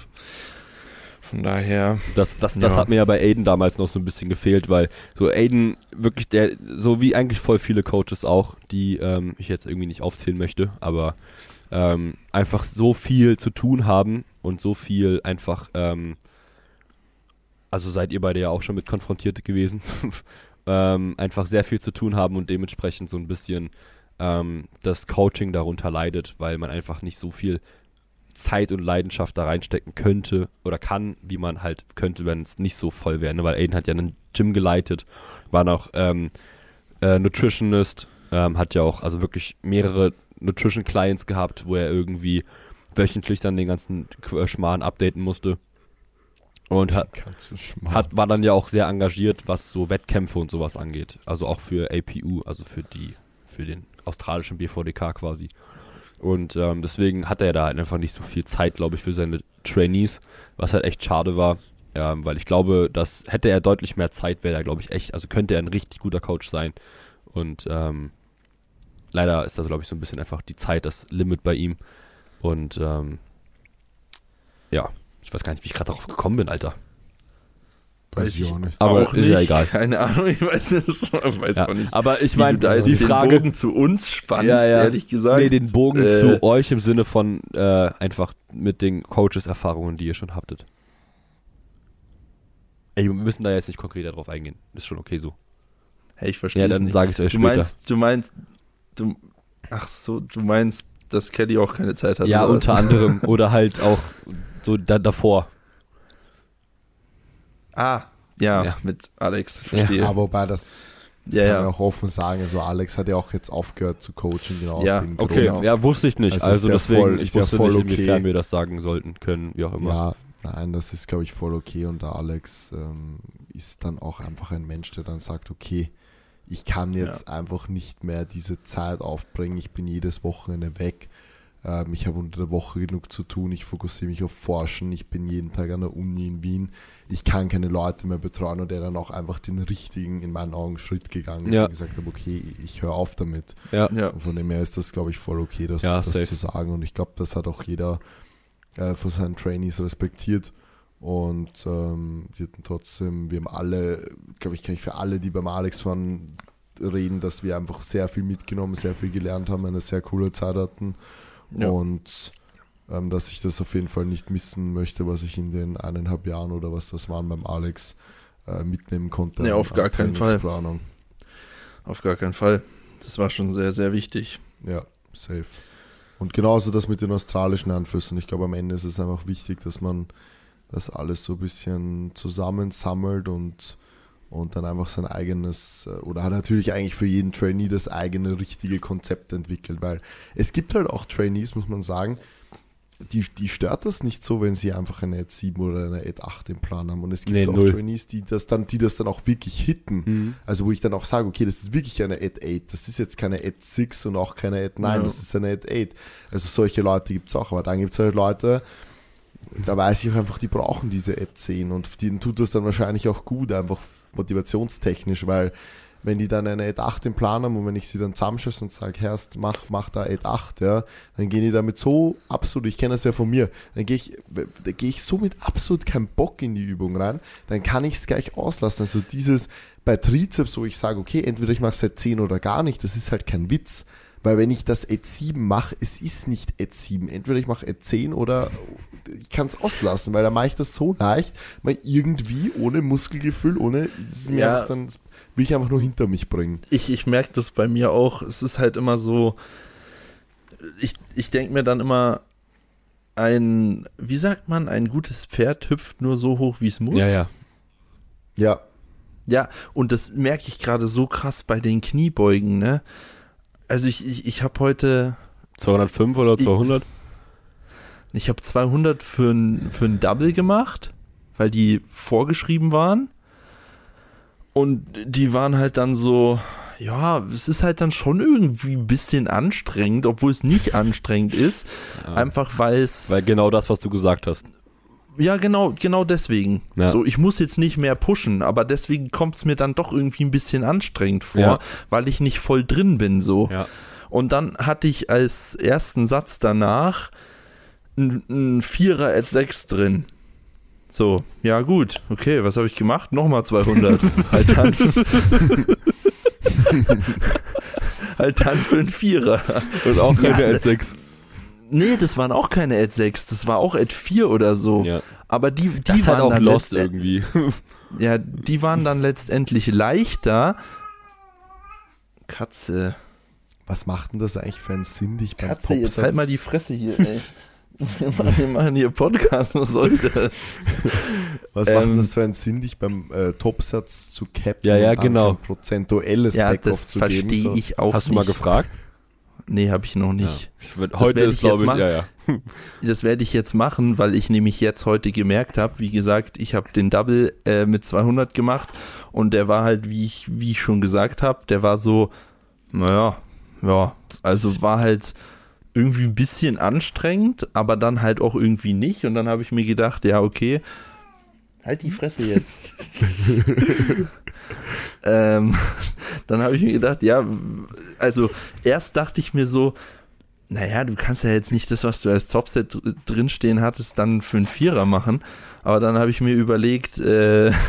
von daher, Das, das, das Ja. hat mir ja bei Aiden damals noch so ein bisschen gefehlt, weil so Aiden wirklich der, so wie eigentlich voll viele Coaches auch, die ähm, ich jetzt irgendwie nicht aufzählen möchte, aber ähm, einfach so viel zu tun haben und so viel einfach, ähm, also seid ihr beide ja auch schon mit konfrontiert gewesen, (laughs) ähm, einfach sehr viel zu tun haben und dementsprechend so ein bisschen ähm, das Coaching darunter leidet, weil man einfach nicht so viel Zeit und Leidenschaft da reinstecken könnte oder kann, wie man halt könnte, wenn es nicht so voll wäre. Ne? Weil Aiden hat ja einen Gym geleitet, war noch ähm, äh, Nutritionist, ähm, hat ja auch also wirklich mehrere Nutrition Clients gehabt, wo er irgendwie wöchentlich dann den ganzen äh, Schmarrn updaten musste. Und hat, hat, war dann ja auch sehr engagiert, was so Wettkämpfe und sowas angeht. Also auch für APU, also für die, für den australischen BVDK quasi. Und ähm, deswegen hat er da halt einfach nicht so viel Zeit, glaube ich, für seine Trainees, was halt echt schade war. Ähm, weil ich glaube, dass hätte er deutlich mehr Zeit, wäre er, glaube ich, echt, also könnte er ein richtig guter Coach sein. Und ähm, leider ist das, glaube ich, so ein bisschen einfach die Zeit, das Limit bei ihm. Und ähm, ja, ich weiß gar nicht, wie ich gerade darauf gekommen bin, Alter. Weiß ich auch nicht. Aber auch ist ja nicht. egal. (laughs) Keine Ahnung, ich weiß, nicht, ich weiß Ja, auch nicht. aber ich meine, die den Frage, Bogen zu uns spannst, Ja, ja. ehrlich gesagt. nee, den Bogen Äh, zu euch im Sinne von äh, einfach mit den Coaches-Erfahrungen, die ihr schon habtet. Ey, wir müssen da jetzt nicht konkreter drauf eingehen. Ist schon okay so. Hey, ich verstehe Ja, dann sage ich euch Du später. meinst, du meinst, du, ach so, du meinst, dass Kelly auch keine Zeit hat. ja, oder? unter anderem. (laughs) Oder halt auch so da, davor. Ah, ja, Ja. mit Alex, verstehe. Ja, wobei das, das Ja, kann ja. man auch offen sagen. Also Alex hat ja auch jetzt aufgehört zu coachen, genau Ja, aus dem Okay, Grund. ja, wusste ich nicht. Also Also, ist ja deswegen, voll- ich ja wusste voll nicht, inwiefern okay. wir das sagen sollten, können, wie auch immer. Ja, nein, das ist, glaube ich, voll okay. Und der Alex ähm, ist dann auch einfach ein Mensch, der dann sagt, okay, ich kann jetzt einfach nicht mehr diese Zeit aufbringen. Ich bin jedes Wochenende weg. Ähm, ich habe unter der Woche genug zu tun. Ich fokussiere mich auf Forschen. Ich bin jeden Tag an der Uni in Wien. Ich kann keine Leute mehr betreuen und der dann auch einfach den richtigen, in meinen Augen, Schritt gegangen ist Ja. und gesagt habe, okay, ich höre auf damit. Ja, Ja, Und von dem her ist das, glaube ich, voll okay, das, Ja, das zu sagen. Und ich glaube, das hat auch jeder äh, von seinen Trainees respektiert. Und ähm, die hatten trotzdem, wir haben alle, glaube ich, kann ich für alle, die beim Alex waren, reden, dass wir einfach sehr viel mitgenommen, sehr viel gelernt haben, eine sehr coole Zeit hatten. Ja. Und ähm, dass ich das auf jeden Fall nicht missen möchte, was ich in den eineinhalb Jahren oder was das waren beim Alex äh, mitnehmen konnte. An- auf gar keinen Fall. Auf gar keinen Fall. Das war schon sehr, sehr wichtig. Ja, safe. Und genauso das mit den australischen Einflüssen. Ich glaube, am Ende ist es einfach wichtig, dass man das alles so ein bisschen zusammensammelt und, und dann einfach sein eigenes, äh, oder hat natürlich eigentlich für jeden Trainee das eigene richtige Konzept entwickelt, weil es gibt halt auch Trainees, muss man sagen, die, die stört das nicht so, wenn sie einfach eine Ad 7 oder eine Ad 8 im Plan haben. Und es gibt Nee, auch null. Trainees, die das dann, die das dann auch wirklich hitten. Mhm. Also wo ich dann auch sage, okay, das ist wirklich eine Ad 8, das ist jetzt keine Ad 6 und auch keine Ad 9, Ja. das ist eine Ad 8. Also solche Leute gibt es auch, aber dann gibt es halt Leute, da weiß ich auch einfach, die brauchen diese Ad 10 und denen tut das dann wahrscheinlich auch gut, einfach motivationstechnisch, weil wenn die dann eine Ad 8 im Plan haben und wenn ich sie dann zusammenschieße und sage, Herrst, mach, mach da Ad 8, ja, dann gehen die damit so absolut, ich kenne das ja von mir, dann gehe ich, da gehe ich so mit absolut keinem Bock in die Übung rein, dann kann ich es gleich auslassen. Also dieses bei Trizeps, wo ich sage, okay, entweder ich mache es seit 10 oder gar nicht, das ist halt kein Witz. Weil wenn ich das Ad 7 mache, es ist nicht Ad 7. Entweder ich mache Ad 10 oder ich kann es auslassen, weil da mache ich das so leicht, mal irgendwie ohne Muskelgefühl, ohne, das ist mir Ja. dann, will ich einfach nur hinter mich bringen. Ich, ich merke das bei mir auch. Es ist halt immer so, ich, ich denke mir dann immer, ein, wie sagt man, ein gutes Pferd hüpft nur so hoch, wie es muss. Ja, ja. Ja, Ja, und das merke ich gerade so krass bei den Kniebeugen, ne? Also ich, ich, ich habe heute, 205 oder Ich- 200? ich habe 200 für ein, für ein Double gemacht, weil die vorgeschrieben waren. Und die waren halt dann so, ja, es ist halt dann schon irgendwie ein bisschen anstrengend, obwohl es nicht anstrengend ist. Ja. Einfach weil es, Weil genau das, was du gesagt hast. Ja genau, genau deswegen. Ja. So, ich muss jetzt nicht mehr pushen, aber deswegen kommt es mir dann doch irgendwie ein bisschen anstrengend vor, Ja. weil ich nicht voll drin bin so. Ja. Und dann hatte ich als ersten Satz danach ein, Vierer at 6 drin. So, ja gut, okay, was habe ich gemacht? Nochmal 200. (laughs) halt dann. (laughs) halt dann für einen Vierer. Und auch keine Ja. L6. Nee, das waren auch keine Ad 6, das war auch Ad 4 oder so. Ja. Aber die, die Das waren halt auch dann lost irgendwie. (laughs) Ja, die waren dann letztendlich leichter. Katze. was macht denn das eigentlich für einen Sinn, dich beim Katze, jetzt Topsatz- halt mal die Fresse hier, ey. Wir machen hier Podcast, was soll das? Was macht Ähm, das für einen Sinn, dich beim äh, Topsatz zu cappen Ja, ja, und dann genau. kein prozentuelles Ja, Backoff das zu geben? verstehe So. ich auch Hast du nicht. mal gefragt? Nee, habe ich noch nicht. Ja. Das Heute ist, ich jetzt glaube ich, machen. ja, ja. (laughs) Das werde ich jetzt machen, weil ich nämlich jetzt heute gemerkt habe, wie gesagt, ich habe den Double äh, mit 200 gemacht und der war halt, wie ich, wie ich schon gesagt habe, der war so, naja, ja, also war halt irgendwie ein bisschen anstrengend, aber dann halt auch irgendwie nicht und dann habe ich mir gedacht, ja, okay, halt die Fresse jetzt. (laughs) ähm, (laughs) dann habe ich mir gedacht, ja, also erst dachte ich mir so, naja, du kannst ja jetzt nicht das, was du als Topset dr- drinstehen hattest, dann für einen Vierer machen. Aber dann habe ich mir überlegt, äh, (laughs)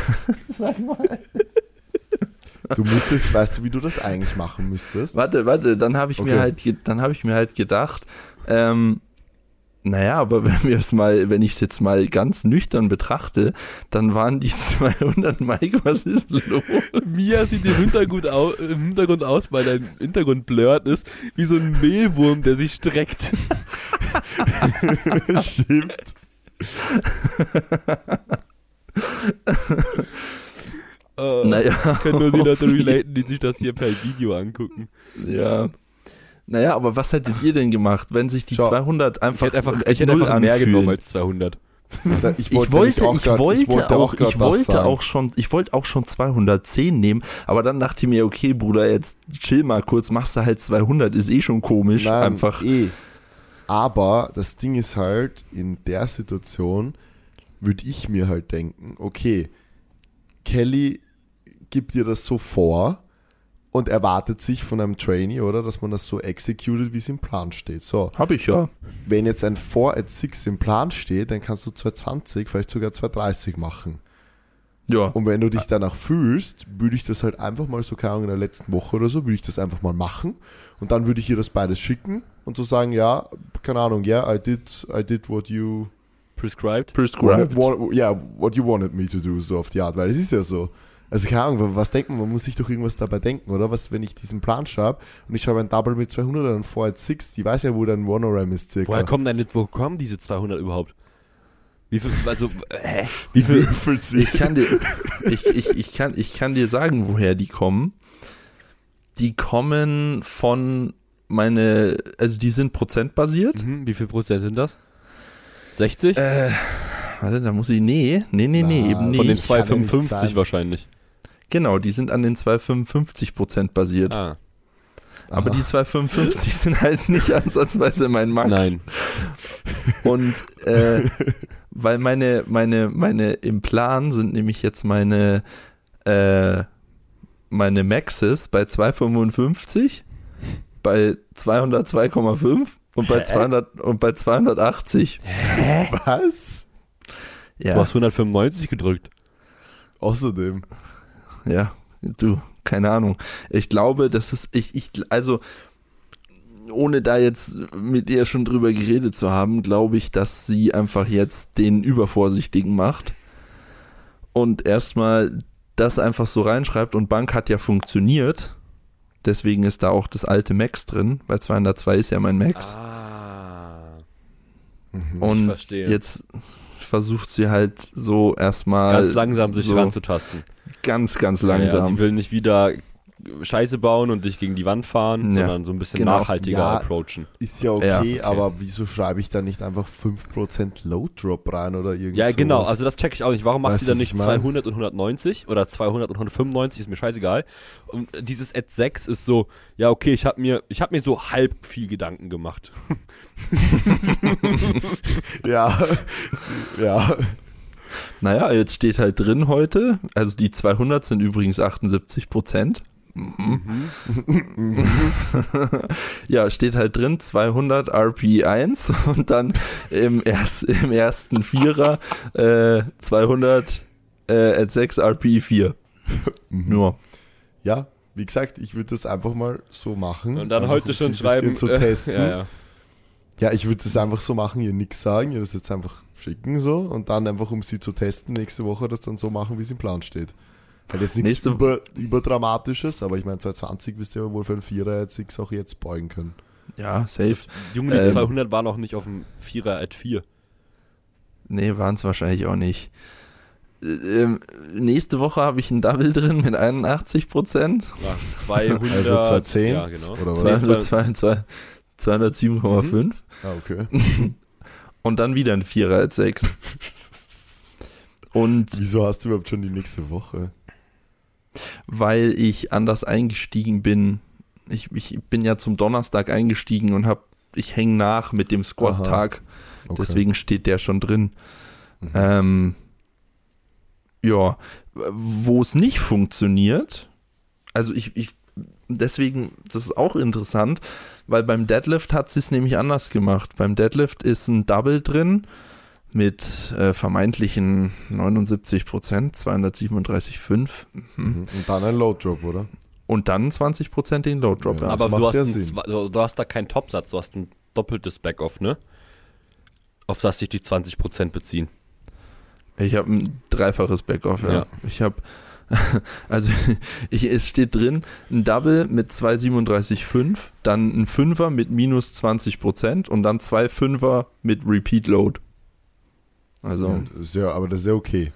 Du müsstest, weißt du, wie du das eigentlich machen müsstest? warte, warte, dann habe ich Okay. mir halt, dann habe ich mir halt gedacht, ähm, naja, aber (laughs) wenn wir es mal, wenn ich es jetzt mal ganz nüchtern betrachte, dann waren die (laughs) 200 Mike, was ist los? Mia sieht im Hintergrund, au im Hintergrund aus, weil dein Hintergrund blurrt ist, wie so ein Mehlwurm, der sich streckt. (laughs) Stimmt. Äh, Naja, Können nur die Leute relaten, die sich das hier per Video angucken. ja. Naja, aber was hättet ihr denn gemacht, wenn sich die Schau, 200 Ich einfach hätte einfach, ich hätte einfach mehr anfühlen? genommen als 200. Da- (laughs) Ich wollte, ich, nämlich grad- wollte auch, ich wollte sagen. auch schon, ich wollte auch schon 210 nehmen, aber dann dachte ich mir, okay, Bruder, jetzt chill mal kurz, machst du halt 200, ist eh schon komisch, Nein, einfach. Eh. Aber das Ding ist halt, in der Situation würde ich mir halt denken, okay, Kelly gibt dir das so vor und erwartet sich von einem Trainee, oder, dass man das so executed, wie es im Plan steht. So, Hab ich ja. wenn jetzt ein 4 at 6 im Plan steht, dann kannst du 220, vielleicht sogar 230 machen. Ja. Und wenn du dich danach fühlst, würde ich das halt einfach mal so, keine Ahnung, in der letzten Woche oder so, würde ich das einfach mal machen. Und dann würde ich ihr das beides schicken und so sagen, ja, keine Ahnung, yeah, I did, I did what you Prescribed? Prescribed. wanted, wa- yeah, what you wanted me to do, so auf die Art, weil es ist ja so. Also keine Ahnung, was denkt man? Man muss sich doch irgendwas dabei denken, oder? Was, wenn ich diesen Plan schreibe und ich schreibe ein Double mit 200 und ein 4 at 6, die weiß ja, wo dein One-RAM ist, circa. Woher kommen denn, wo kommen diese 200 überhaupt? Wie viel, also, hä? Wie viel, würfelt sie? Ich kann dir, ich, ich, ich, kann, ich kann dir sagen, woher die kommen. Die kommen von meine, also die sind prozentbasiert. mhm, wie viel Prozent sind das? 60? Äh, warte, da muss ich, nee, nee, nee, nee, Na, eben von nicht. Von den ich kann ja nicht 255 sagen. wahrscheinlich. Genau, die sind an den 255 Prozent basiert. Ah, Aber Aha. die 255 sind halt nicht (laughs) ansatzweise mein Max. nein. Und äh, weil meine, meine, meine, im Plan sind nämlich jetzt meine, äh, meine Maxes bei 255, bei 202,5 und bei 200 und bei 280. Was? Ja, Du hast 195 gedrückt. Außerdem. Ja, du, keine Ahnung. Ich glaube, das ist, ich, ich, also, ohne da jetzt mit ihr schon drüber geredet zu haben, glaube ich, dass sie einfach jetzt den Übervorsichtigen macht und erstmal das einfach so reinschreibt und Bank hat ja funktioniert. Deswegen ist da auch das alte Max drin, weil 202 ist ja mein Max. Ah. Mhm. und jetzt versucht sie halt so erstmal Ganz langsam sich so ranzutasten. ganz, ganz Ja, langsam. sie will nicht wieder Scheiße bauen und dich gegen die Wand fahren, Ja, sondern so ein bisschen genau. nachhaltiger Ja. approachen. Ist ja Ja, okay, okay. aber wieso schreibe ich da nicht einfach 5% Load Drop rein oder irgendwas? Ja, genau, also das check ich auch nicht. Warum macht sie dann nicht ich mein? 200 und 190 oder 200 und 195, ist mir scheißegal. Und dieses Ad 6 ist so, ja, okay, ich habe mir ich habe mir so halb viel Gedanken gemacht. (laughs) Ja, (laughs) ja. Naja, jetzt steht halt drin heute, also die 200 sind übrigens 78 Prozent. Ja, steht halt drin 200 RP1 und dann im, erst, im ersten Vierer äh, 200 äh, at 6 RP4. Nur. Ja, wie gesagt, ich würde das einfach mal so machen. Und dann einfach, heute um schon schreiben zu äh, (laughs) testen. Ja, ja. Ja, ich würde das einfach so machen, ihr nichts sagen, ihr das jetzt einfach schicken so und dann einfach, um sie zu testen, nächste Woche das dann so machen, wie es im Plan steht. Weil jetzt nichts Nächste- über, überdramatisches, aber ich meine, 220 wirst du ja wohl für einen Vierer jetzt Six auch jetzt beugen können. Ja, safe. Junge, die Ähm. 200 waren auch nicht auf dem Vierer at 4. Nee, waren es wahrscheinlich auch nicht. Äh, Ähm, nächste Woche habe ich ein Double drin mit 81 Prozent. Ja, 200. Also 210? Ja, genau. Oder was? 202, 207,5. Ah, okay. (laughs) Und dann wieder ein Vierer at 6. (laughs) Und Wieso hast du überhaupt schon die nächste Woche? Weil ich anders eingestiegen bin, ich, ich bin ja zum Donnerstag eingestiegen und habe, ich hänge nach mit dem Squat-Tag. Okay. Deswegen steht der schon drin. Mhm. Ähm, ja, wo es nicht funktioniert, also ich, ich, deswegen, das ist auch interessant, weil beim Deadlift hat sie es nämlich anders gemacht. Beim Deadlift ist ein Double drin mit äh, vermeintlichen 79 Prozent, 237,5 mhm. Mhm. Und dann ein Load Drop, oder? und dann 20 Prozent den Load Drop. Ja. Aber du hast, ein, zwei- du hast da keinen Topsatz, du hast ein doppeltes Backoff, ne? Auf das sich die 20% beziehen. Ich habe ein dreifaches Backoff, ja. Ja. Ich habe, (laughs) also (laughs) ich, es steht drin, ein Double mit 237,5, dann ein Fünfer mit minus 20% und dann zwei Fünfer mit Repeat Load. Also, Ja, aber das ist ja okay.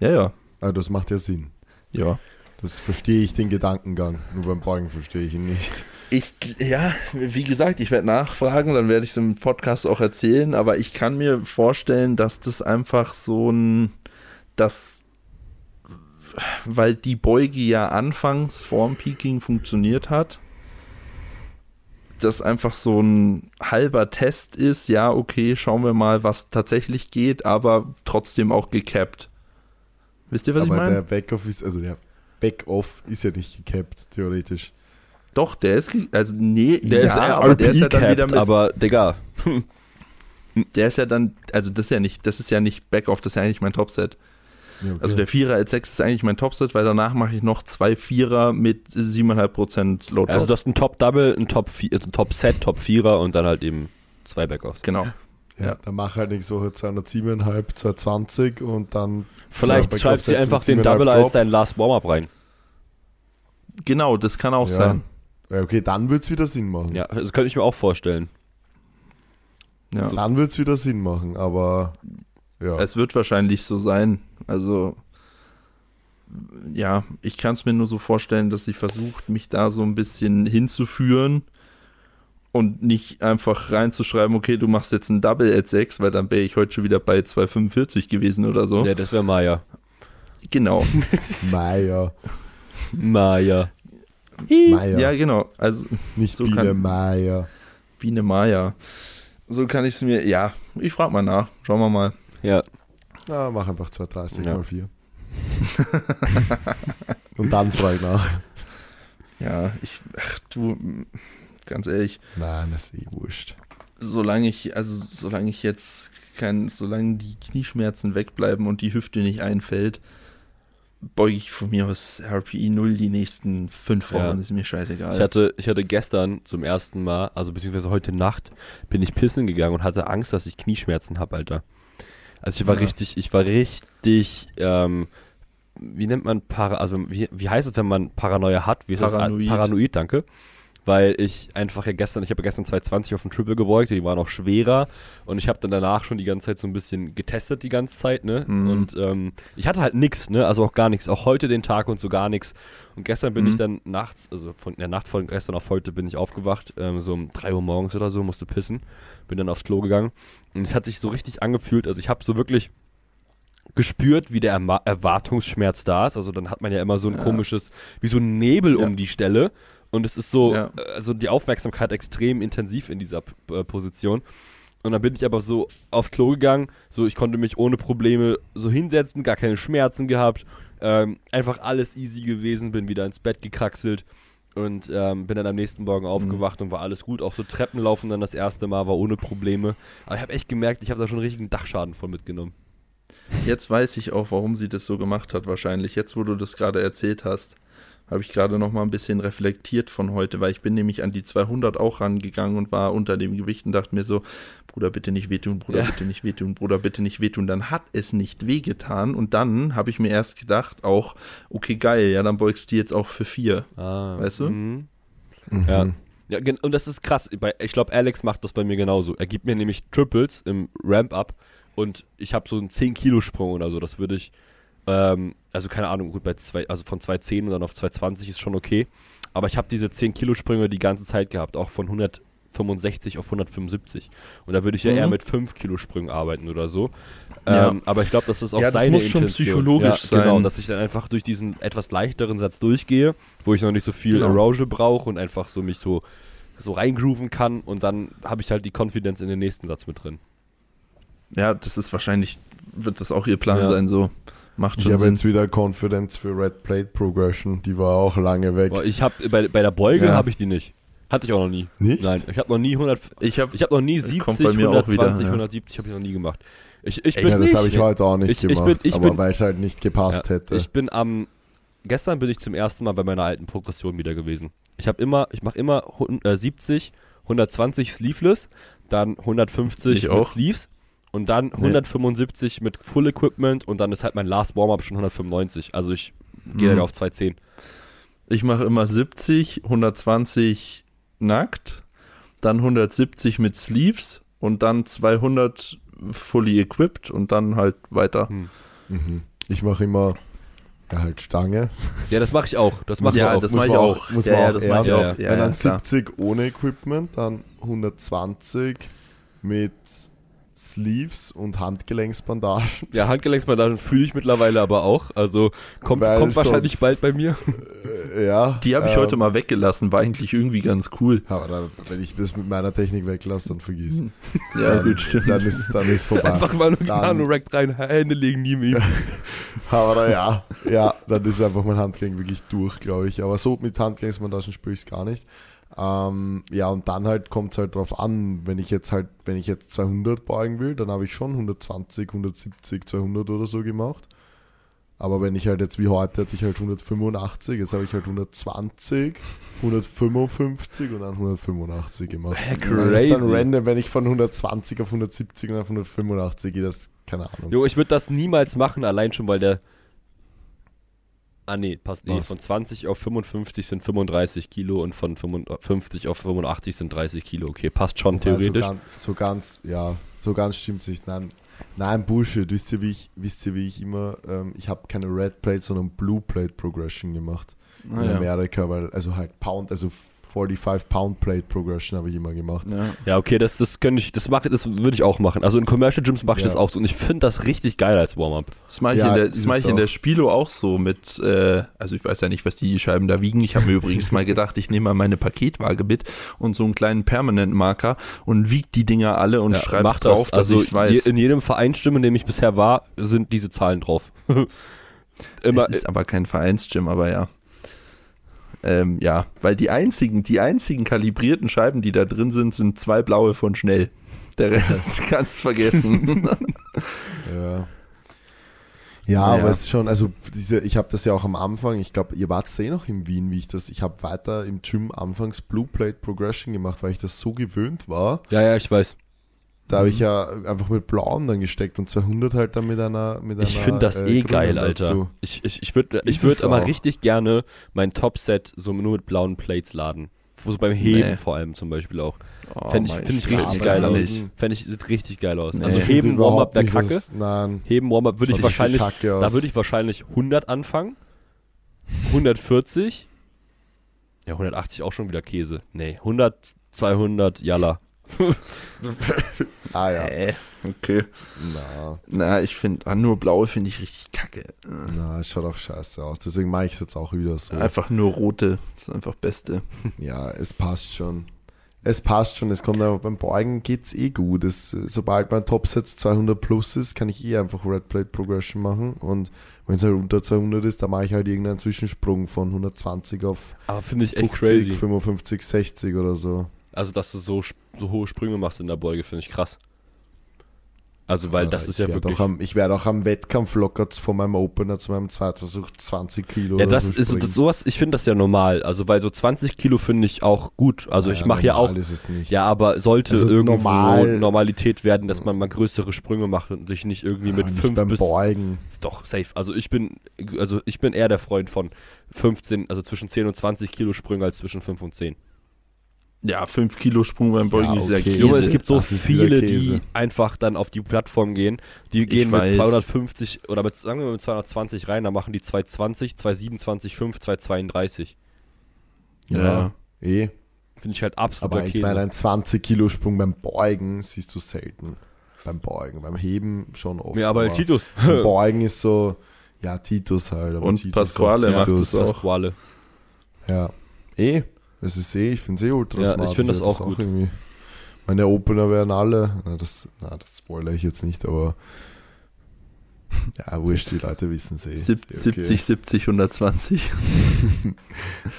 ja, ja, Also das macht ja Sinn. ja. Das verstehe ich den Gedankengang. Nur beim Beugen verstehe ich ihn nicht. Ich, ja, wie gesagt, ich werde nachfragen, dann werde ich es im Podcast auch erzählen, aber ich kann mir vorstellen, dass das einfach so ein, das, weil die Beuge ja anfangs vorm Peaking funktioniert hat, das einfach so ein halber Test ist, ja, okay, schauen wir mal, was tatsächlich geht, aber trotzdem auch gecapped. Wisst ihr, was aber ich meine? der Backoff ist, also der Backoff ist ja nicht gecapped, theoretisch. Doch, der ist, also nee, Der ja, ist eher aber der ist ja dann wieder RP-capped, mit, aber Digga. (laughs) Der ist ja dann, also das ist ja nicht, das ist ja nicht Backoff, das ist ja eigentlich mein Topset. Ja, okay. Also der Vierer als 6 ist eigentlich mein Topset, weil danach mache ich noch zwei Vierer mit 7,5% Load Also du hast ein Top-Double, ein also Top-Set, Top-Vierer und dann halt eben zwei Backoffs. Genau. ja, ja. dann mach halt nächste Woche 207,5, 220 und dann Vielleicht schreibst du einfach den 7,5 Double als dein Last Warm-Up rein. Genau, das kann auch Ja. sein. Ja, okay, dann wird es wieder Sinn machen. Ja, das könnte ich mir auch vorstellen. Ja. Dann wird es wieder Sinn machen, aber ja. Es wird wahrscheinlich so sein. Also, ja, ich kann es mir nur so vorstellen, dass sie versucht, mich da so ein bisschen hinzuführen und nicht einfach reinzuschreiben, okay, du machst jetzt ein Double at 6, weil dann wäre ich heute schon wieder bei 2,45 gewesen oder so. Ja, das wäre Maya. Genau. Meier. (laughs) Maya. Meier. Ja, genau. Also, nicht so Biene kann- Meier. Biene Maya. So kann ich es mir, ja, ich frage mal nach. Schauen wir mal. Ja. Na, mach einfach 230 Ja. mal 4. (laughs) und dann frage ich nach. Ja, ich, ach du, ganz ehrlich, Nein, das ist eh wurscht. solange ich, also solange ich jetzt kein, solange die Knieschmerzen wegbleiben und die Hüfte nicht einfällt, beuge ich von mir aus RPI 0 die nächsten fünf Wochen, Ja. ist mir scheißegal. Ich hatte, ich hatte gestern zum ersten Mal, also beziehungsweise heute Nacht, bin ich pissen gegangen und hatte Angst, dass ich Knieschmerzen habe, Alter. Also ich war Ja. richtig, ich war richtig, ähm, wie nennt man Para, also wie, wie heißt es, wenn man Paranoia hat? Wie ist Paranoid. das? Paranoid, danke. Weil ich einfach ja gestern, ich habe ja gestern 220 auf dem Triple gebeugt, die waren auch schwerer und ich habe dann danach schon die ganze Zeit so ein bisschen getestet die ganze Zeit, ne? Mhm. Und ähm, ich hatte halt nix, ne? Also auch gar nichts, auch heute den Tag und so gar nichts. Und gestern bin Mhm. ich dann nachts, also von der Nacht von gestern auf heute bin ich aufgewacht, ähm, so um 3 Uhr morgens oder so, musste pissen, bin dann aufs Klo gegangen und es hat sich so richtig angefühlt, also ich habe so wirklich gespürt, wie der Erwartungsschmerz da ist. Also dann hat man ja immer so ein Ja. komisches, wie so ein Nebel Ja. um die Stelle. Und es ist so, Ja. also die Aufmerksamkeit extrem intensiv in dieser äh, Position. Und dann bin ich aber so aufs Klo gegangen, so ich konnte mich ohne Probleme so hinsetzen, gar keine Schmerzen gehabt, ähm, einfach alles easy gewesen, bin wieder ins Bett gekraxelt und ähm, bin dann am nächsten Morgen aufgewacht und war alles gut. Auch so Treppenlaufen dann das erste Mal war ohne Probleme. Aber ich habe echt gemerkt, ich habe da schon einen richtigen Dachschaden von mitgenommen. Jetzt weiß ich auch, warum sie das so gemacht hat wahrscheinlich. Jetzt, wo du das gerade erzählt hast, habe ich gerade noch mal ein bisschen reflektiert von heute, weil ich bin nämlich an die 200 auch rangegangen und war unter dem Gewicht und dachte mir so, Bruder, bitte nicht wehtun, Bruder, Ja. bitte nicht wehtun, Bruder, bitte nicht wehtun. Dann hat es nicht wehgetan und dann habe ich mir erst gedacht auch, okay, geil, ja, dann beugst du jetzt auch für vier. Ah, Weißt du? mhm. Mhm. Ja. Ja, und das ist krass. Ich glaube, Alex macht das bei mir genauso. Er gibt mir nämlich Triples im Ramp-Up und ich habe so einen 10-Kilo-Sprung oder so. Das würde ich, ähm, also keine Ahnung, gut, bei zwei, also von 210 und dann auf 220 ist schon okay. Aber ich habe diese 10-Kilo-Sprünge die ganze Zeit gehabt, auch von 165 auf 175. Und da würde ich ja Mhm. eher mit 5-Kilo-Sprüngen arbeiten oder so. Ja. Ähm, aber ich glaube, das ist auch Ja, das seine muss schon Intention. psychologisch ja, Genau, sein. dass ich dann einfach durch diesen etwas leichteren Satz durchgehe, wo ich noch nicht so viel Genau. Arousal brauche und einfach so mich so, so reingrooven kann und dann habe ich halt die Confidence in den nächsten Satz mit drin. Ja, das ist wahrscheinlich, wird das auch ihr Plan Ja. sein, so. Macht Ich schon habe Sinn. jetzt wieder Confidence für Red Plate Progression. Die war auch lange weg. Boah, ich habe bei, bei der Beuge Ja. habe ich die nicht. Hatte ich auch noch nie. Nicht? Nein, ich habe noch nie 100 Ich habe ich habe noch nie Kommt 70, bei mir auch 120, wieder, ja. 170 habe ich noch nie gemacht. Ich, ich bin Ja, das habe ich heute auch nicht Ich- ich gemacht, bin- ich aber bin- weil es halt nicht gepasst Ja, hätte. Ich bin am gestern bin ich zum ersten Mal bei meiner alten Progression wieder gewesen. Ich habe immer, ich mache immer hun- äh, 70, 120 Sleeveless, dann 150 Ich mit auch. Sleeves und dann 175 mit Full Equipment und dann ist halt mein Last Warm-up schon 195. Also ich gehe Mhm. halt auf 210. Ich mache immer 70, 120 nackt, dann 170 mit Sleeves und dann 200 fully equipped und dann halt weiter. Hm. Mhm. Ich mache immer ja, halt Stange. Ja, das mache ich auch. Das mache ja, ich auch. das mache ich auch. muss ja, man ja, auch das mache ich auch. Ja, Ja, Wenn dann klar. 70 ohne Equipment, dann 120 mit Sleeves und Handgelenksbandagen. Ja, Handgelenksbandagen fühle ich mittlerweile aber auch. Also kommt, Weil kommt wahrscheinlich bald bei mir. Äh, ja. Die habe ich ähm, heute mal weggelassen, war eigentlich irgendwie ganz cool. Aber dann, wenn ich das mit meiner Technik weglasse, dann vergiss. Ja, dann, gut, stimmt. Dann ist, dann ist vorbei. Einfach mal nur Nano-Rack rein, Hände legen nie mehr. (laughs) Aber ja, ja, dann ist einfach mein Handgelenk wirklich durch, glaube ich. Aber so mit Handgelenksbandagen spüre ich es gar nicht. Ähm, ja, und dann halt kommt es halt drauf an, wenn ich jetzt halt, wenn ich jetzt 200 beugen will, dann habe ich schon 120, 170, 200 oder so gemacht. Aber wenn ich halt jetzt wie heute hatte ich halt 185, jetzt habe ich halt 120, 155 und dann 185 gemacht. Hä, (laughs) Und dann ist dann crazy. random, wenn ich von 120 auf 170 und auf 185 gehe, das keine Ahnung. Jo, ich würde das niemals machen, allein schon, weil der. Ah, nee, passt nicht. Was? Von 20 auf 55 sind 35 Kilo und von 55 auf 85 sind 30 Kilo. Okay, passt schon Wobei, theoretisch. So ganz, so ganz, ja, so ganz stimmt's nicht. Nein, nein, Bullshit. Wisst ihr, wie ich, wisst ihr, wie ich immer, ähm, ich habe keine Red Plate, sondern Blue Plate Progression gemacht Ah, in ja. Amerika, weil, also halt Pound, also 45 Pound Plate Progression habe ich immer gemacht. Ja. Ja, okay, das, das könnte ich, das mache, das würde ich auch machen. Also in Commercial Gyms mache ich Ja. das auch so und ich finde das richtig geil als Warm-up. Das mache ich, Ja, in, der, ist das mach ich in der auch. Spilo auch so mit, äh, also ich weiß ja nicht, was die Scheiben da wiegen. Ich habe mir übrigens mal gedacht, ich nehme mal meine Paketwaage mit und so einen kleinen Permanent-Marker und wiege die Dinger alle und Ja, schreibe drauf, das. dass Also ich weiß. je, in jedem Vereinsgym, in dem ich bisher war, sind diese Zahlen drauf. (laughs) Immer, es ist aber kein Vereinsgym, aber ja. Ähm, ja, weil die einzigen, die einzigen kalibrierten Scheiben, die da drin sind, sind zwei blaue von schnell. Der Rest (laughs) kannst du vergessen. Ja. Ja, Naja. aber es ist schon, also diese, ich habe das ja auch am Anfang, ich glaube, ihr wart eh noch in Wien, wie ich das, ich habe weiter im Gym anfangs Blue Plate Progression gemacht, weil ich das so gewöhnt war. ja, ja, ich weiß. Da habe Mhm. ich ja einfach mit Blauen dann gesteckt und 200 halt dann mit einer mit Ich finde das äh, eh geil, grünen Alter. dazu. Ich, ich, ich würde ich würd auch. richtig gerne mein Topset so nur mit blauen Plates laden. So beim Heben Nee. vor allem zum Beispiel auch. Oh, Fänd ich- find ich richtig geil aus. Fände ich, sieht richtig geil aus. Nee. Also Heben, finde Warm-up nicht, Kacke. Nein. Heben, Warm-up würde ich wahrscheinlich, da würde ich wahrscheinlich 100 anfangen. 140. Ja, 180 auch schon wieder Käse. Nee, 100, 200, Jalla. (laughs) Ah ja. Äh, okay. Na, Na, ich finde, ah, nur blaue finde ich richtig kacke. na, es schaut auch scheiße aus. Deswegen mache ich es jetzt auch wieder so. Einfach nur rote, das ist einfach Beste. (laughs) Ja, es passt schon. Es passt schon, es kommt aber beim Beugen geht's eh gut. Es, sobald mein Topsatz 200 plus ist, kann ich eh einfach Red Plate Progression machen. Und wenn es halt unter 200 ist, dann mache ich halt irgendeinen Zwischensprung von 120 auf Aber finde ich echt 50, crazy. 55, 60 oder so. Also, dass du so, so hohe Sprünge machst in der Beuge, finde ich krass. Also, weil das ich ist ja wirklich. Am, ich werde auch am Wettkampf locker von meinem Opener zu meinem Zweitversuch 20 Kilo Ja, oder das so ist das, sowas, ich finde das ja normal. Also, weil so 20 Kilo finde ich auch gut. Also, ich mache ja auch. Ist es nicht. Ja, aber sollte Also irgendwo normal- Normalität werden, dass man mal größere Sprünge macht und sich nicht irgendwie mit Ja, nicht 5 beim bis Beugen. doch safe. Also ich bin also ich bin eher der Freund von 15, also zwischen 10 und 20 Kilo Sprünge als zwischen 5 und 10. Ja, 5 Kilo Sprung beim Beugen Ja, ist ja okay. Käse. Junge, es gibt so Das viele, die einfach dann auf die Plattform gehen. Die gehen mit weiß. 250 oder mit, sagen wir mal mit 220 rein, dann machen die 220, 227, 5, 232. Ja. Eh. Finde ich halt absoluter Aber ich Käse. meine, ein 20 Kilo Sprung beim Beugen siehst du selten. Beim Beugen, beim Heben schon oft. ja, aber Titus. beim (laughs) Beugen ist so, ja, Titus halt. Aber Und Titus Pasquale macht Titus. es auch. Pasquale. Ja. Eh. Es ist eh, ich finde es eh ultra Ja, smart. ich finde das werd auch gut. irgendwie- Meine Opener werden alle, na das, na, das spoilere ich jetzt nicht, aber (laughs) ja, wurscht, die Leute wissen es eh. Sieb- okay. 70, 70, 120.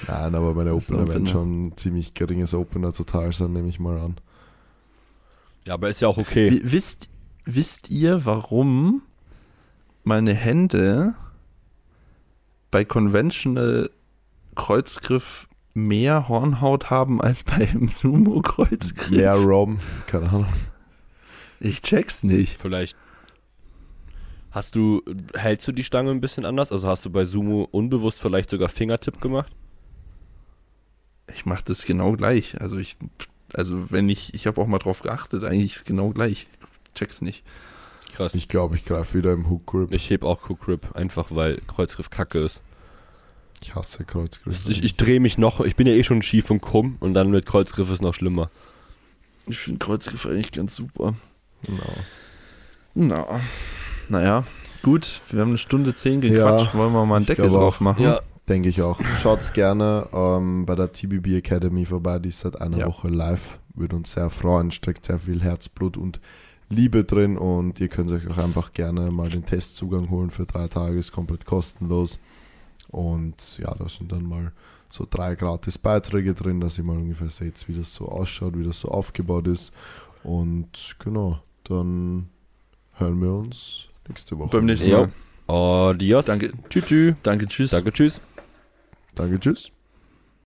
Nein, aber meine Das Opener werden schon ein ziemlich geringes Opener total sein, nehme ich mal an. Ja, aber ist ja auch okay. Wi- Wisst, wisst ihr, warum meine Hände bei Conventional Kreuzgriff mehr Hornhaut haben als beim Sumo-Kreuzgriff? Mehr Rom, keine Ahnung. Ich check's nicht. Vielleicht hast du, hältst du die Stange ein bisschen anders? Also hast du bei Sumo unbewusst vielleicht sogar Fingertipp gemacht? Ich mach das genau gleich. Also ich, also wenn ich, ich habe auch mal drauf geachtet, eigentlich ist genau gleich. Ich check's nicht. Krass. Ich glaube, ich greife wieder im Hook Grip. Ich heb auch Cook Grip, einfach weil Kreuzgriff kacke ist. Ich hasse Kreuzgriff. Ich, ich drehe mich noch, ich bin ja eh schon schief und krumm und dann mit Kreuzgriff ist noch schlimmer. Ich finde Kreuzgriff eigentlich ganz super. Genau. Na, naja, gut. Wir haben eine Stunde zehn gequatscht. Ja, Wollen wir mal einen Deckel auch. drauf machen? Denke ich auch. Schaut's gerne ähm, bei der TBB Academy vorbei, die ist seit einer Ja. Woche live. Würde uns sehr freuen, steckt sehr viel Herzblut und Liebe drin und ihr könnt euch auch einfach gerne mal den Testzugang holen für drei Tage, ist komplett kostenlos. Und ja, da sind dann mal so drei gratis Beiträge drin, dass ihr mal ungefähr seht, wie das so ausschaut, wie das so aufgebaut ist. Und genau, dann hören wir uns nächste Woche. Beim nächsten. Mal. Adios. Danke. Tschüss. tschüss. Danke, tschüss. Danke, tschüss. Danke, tschüss.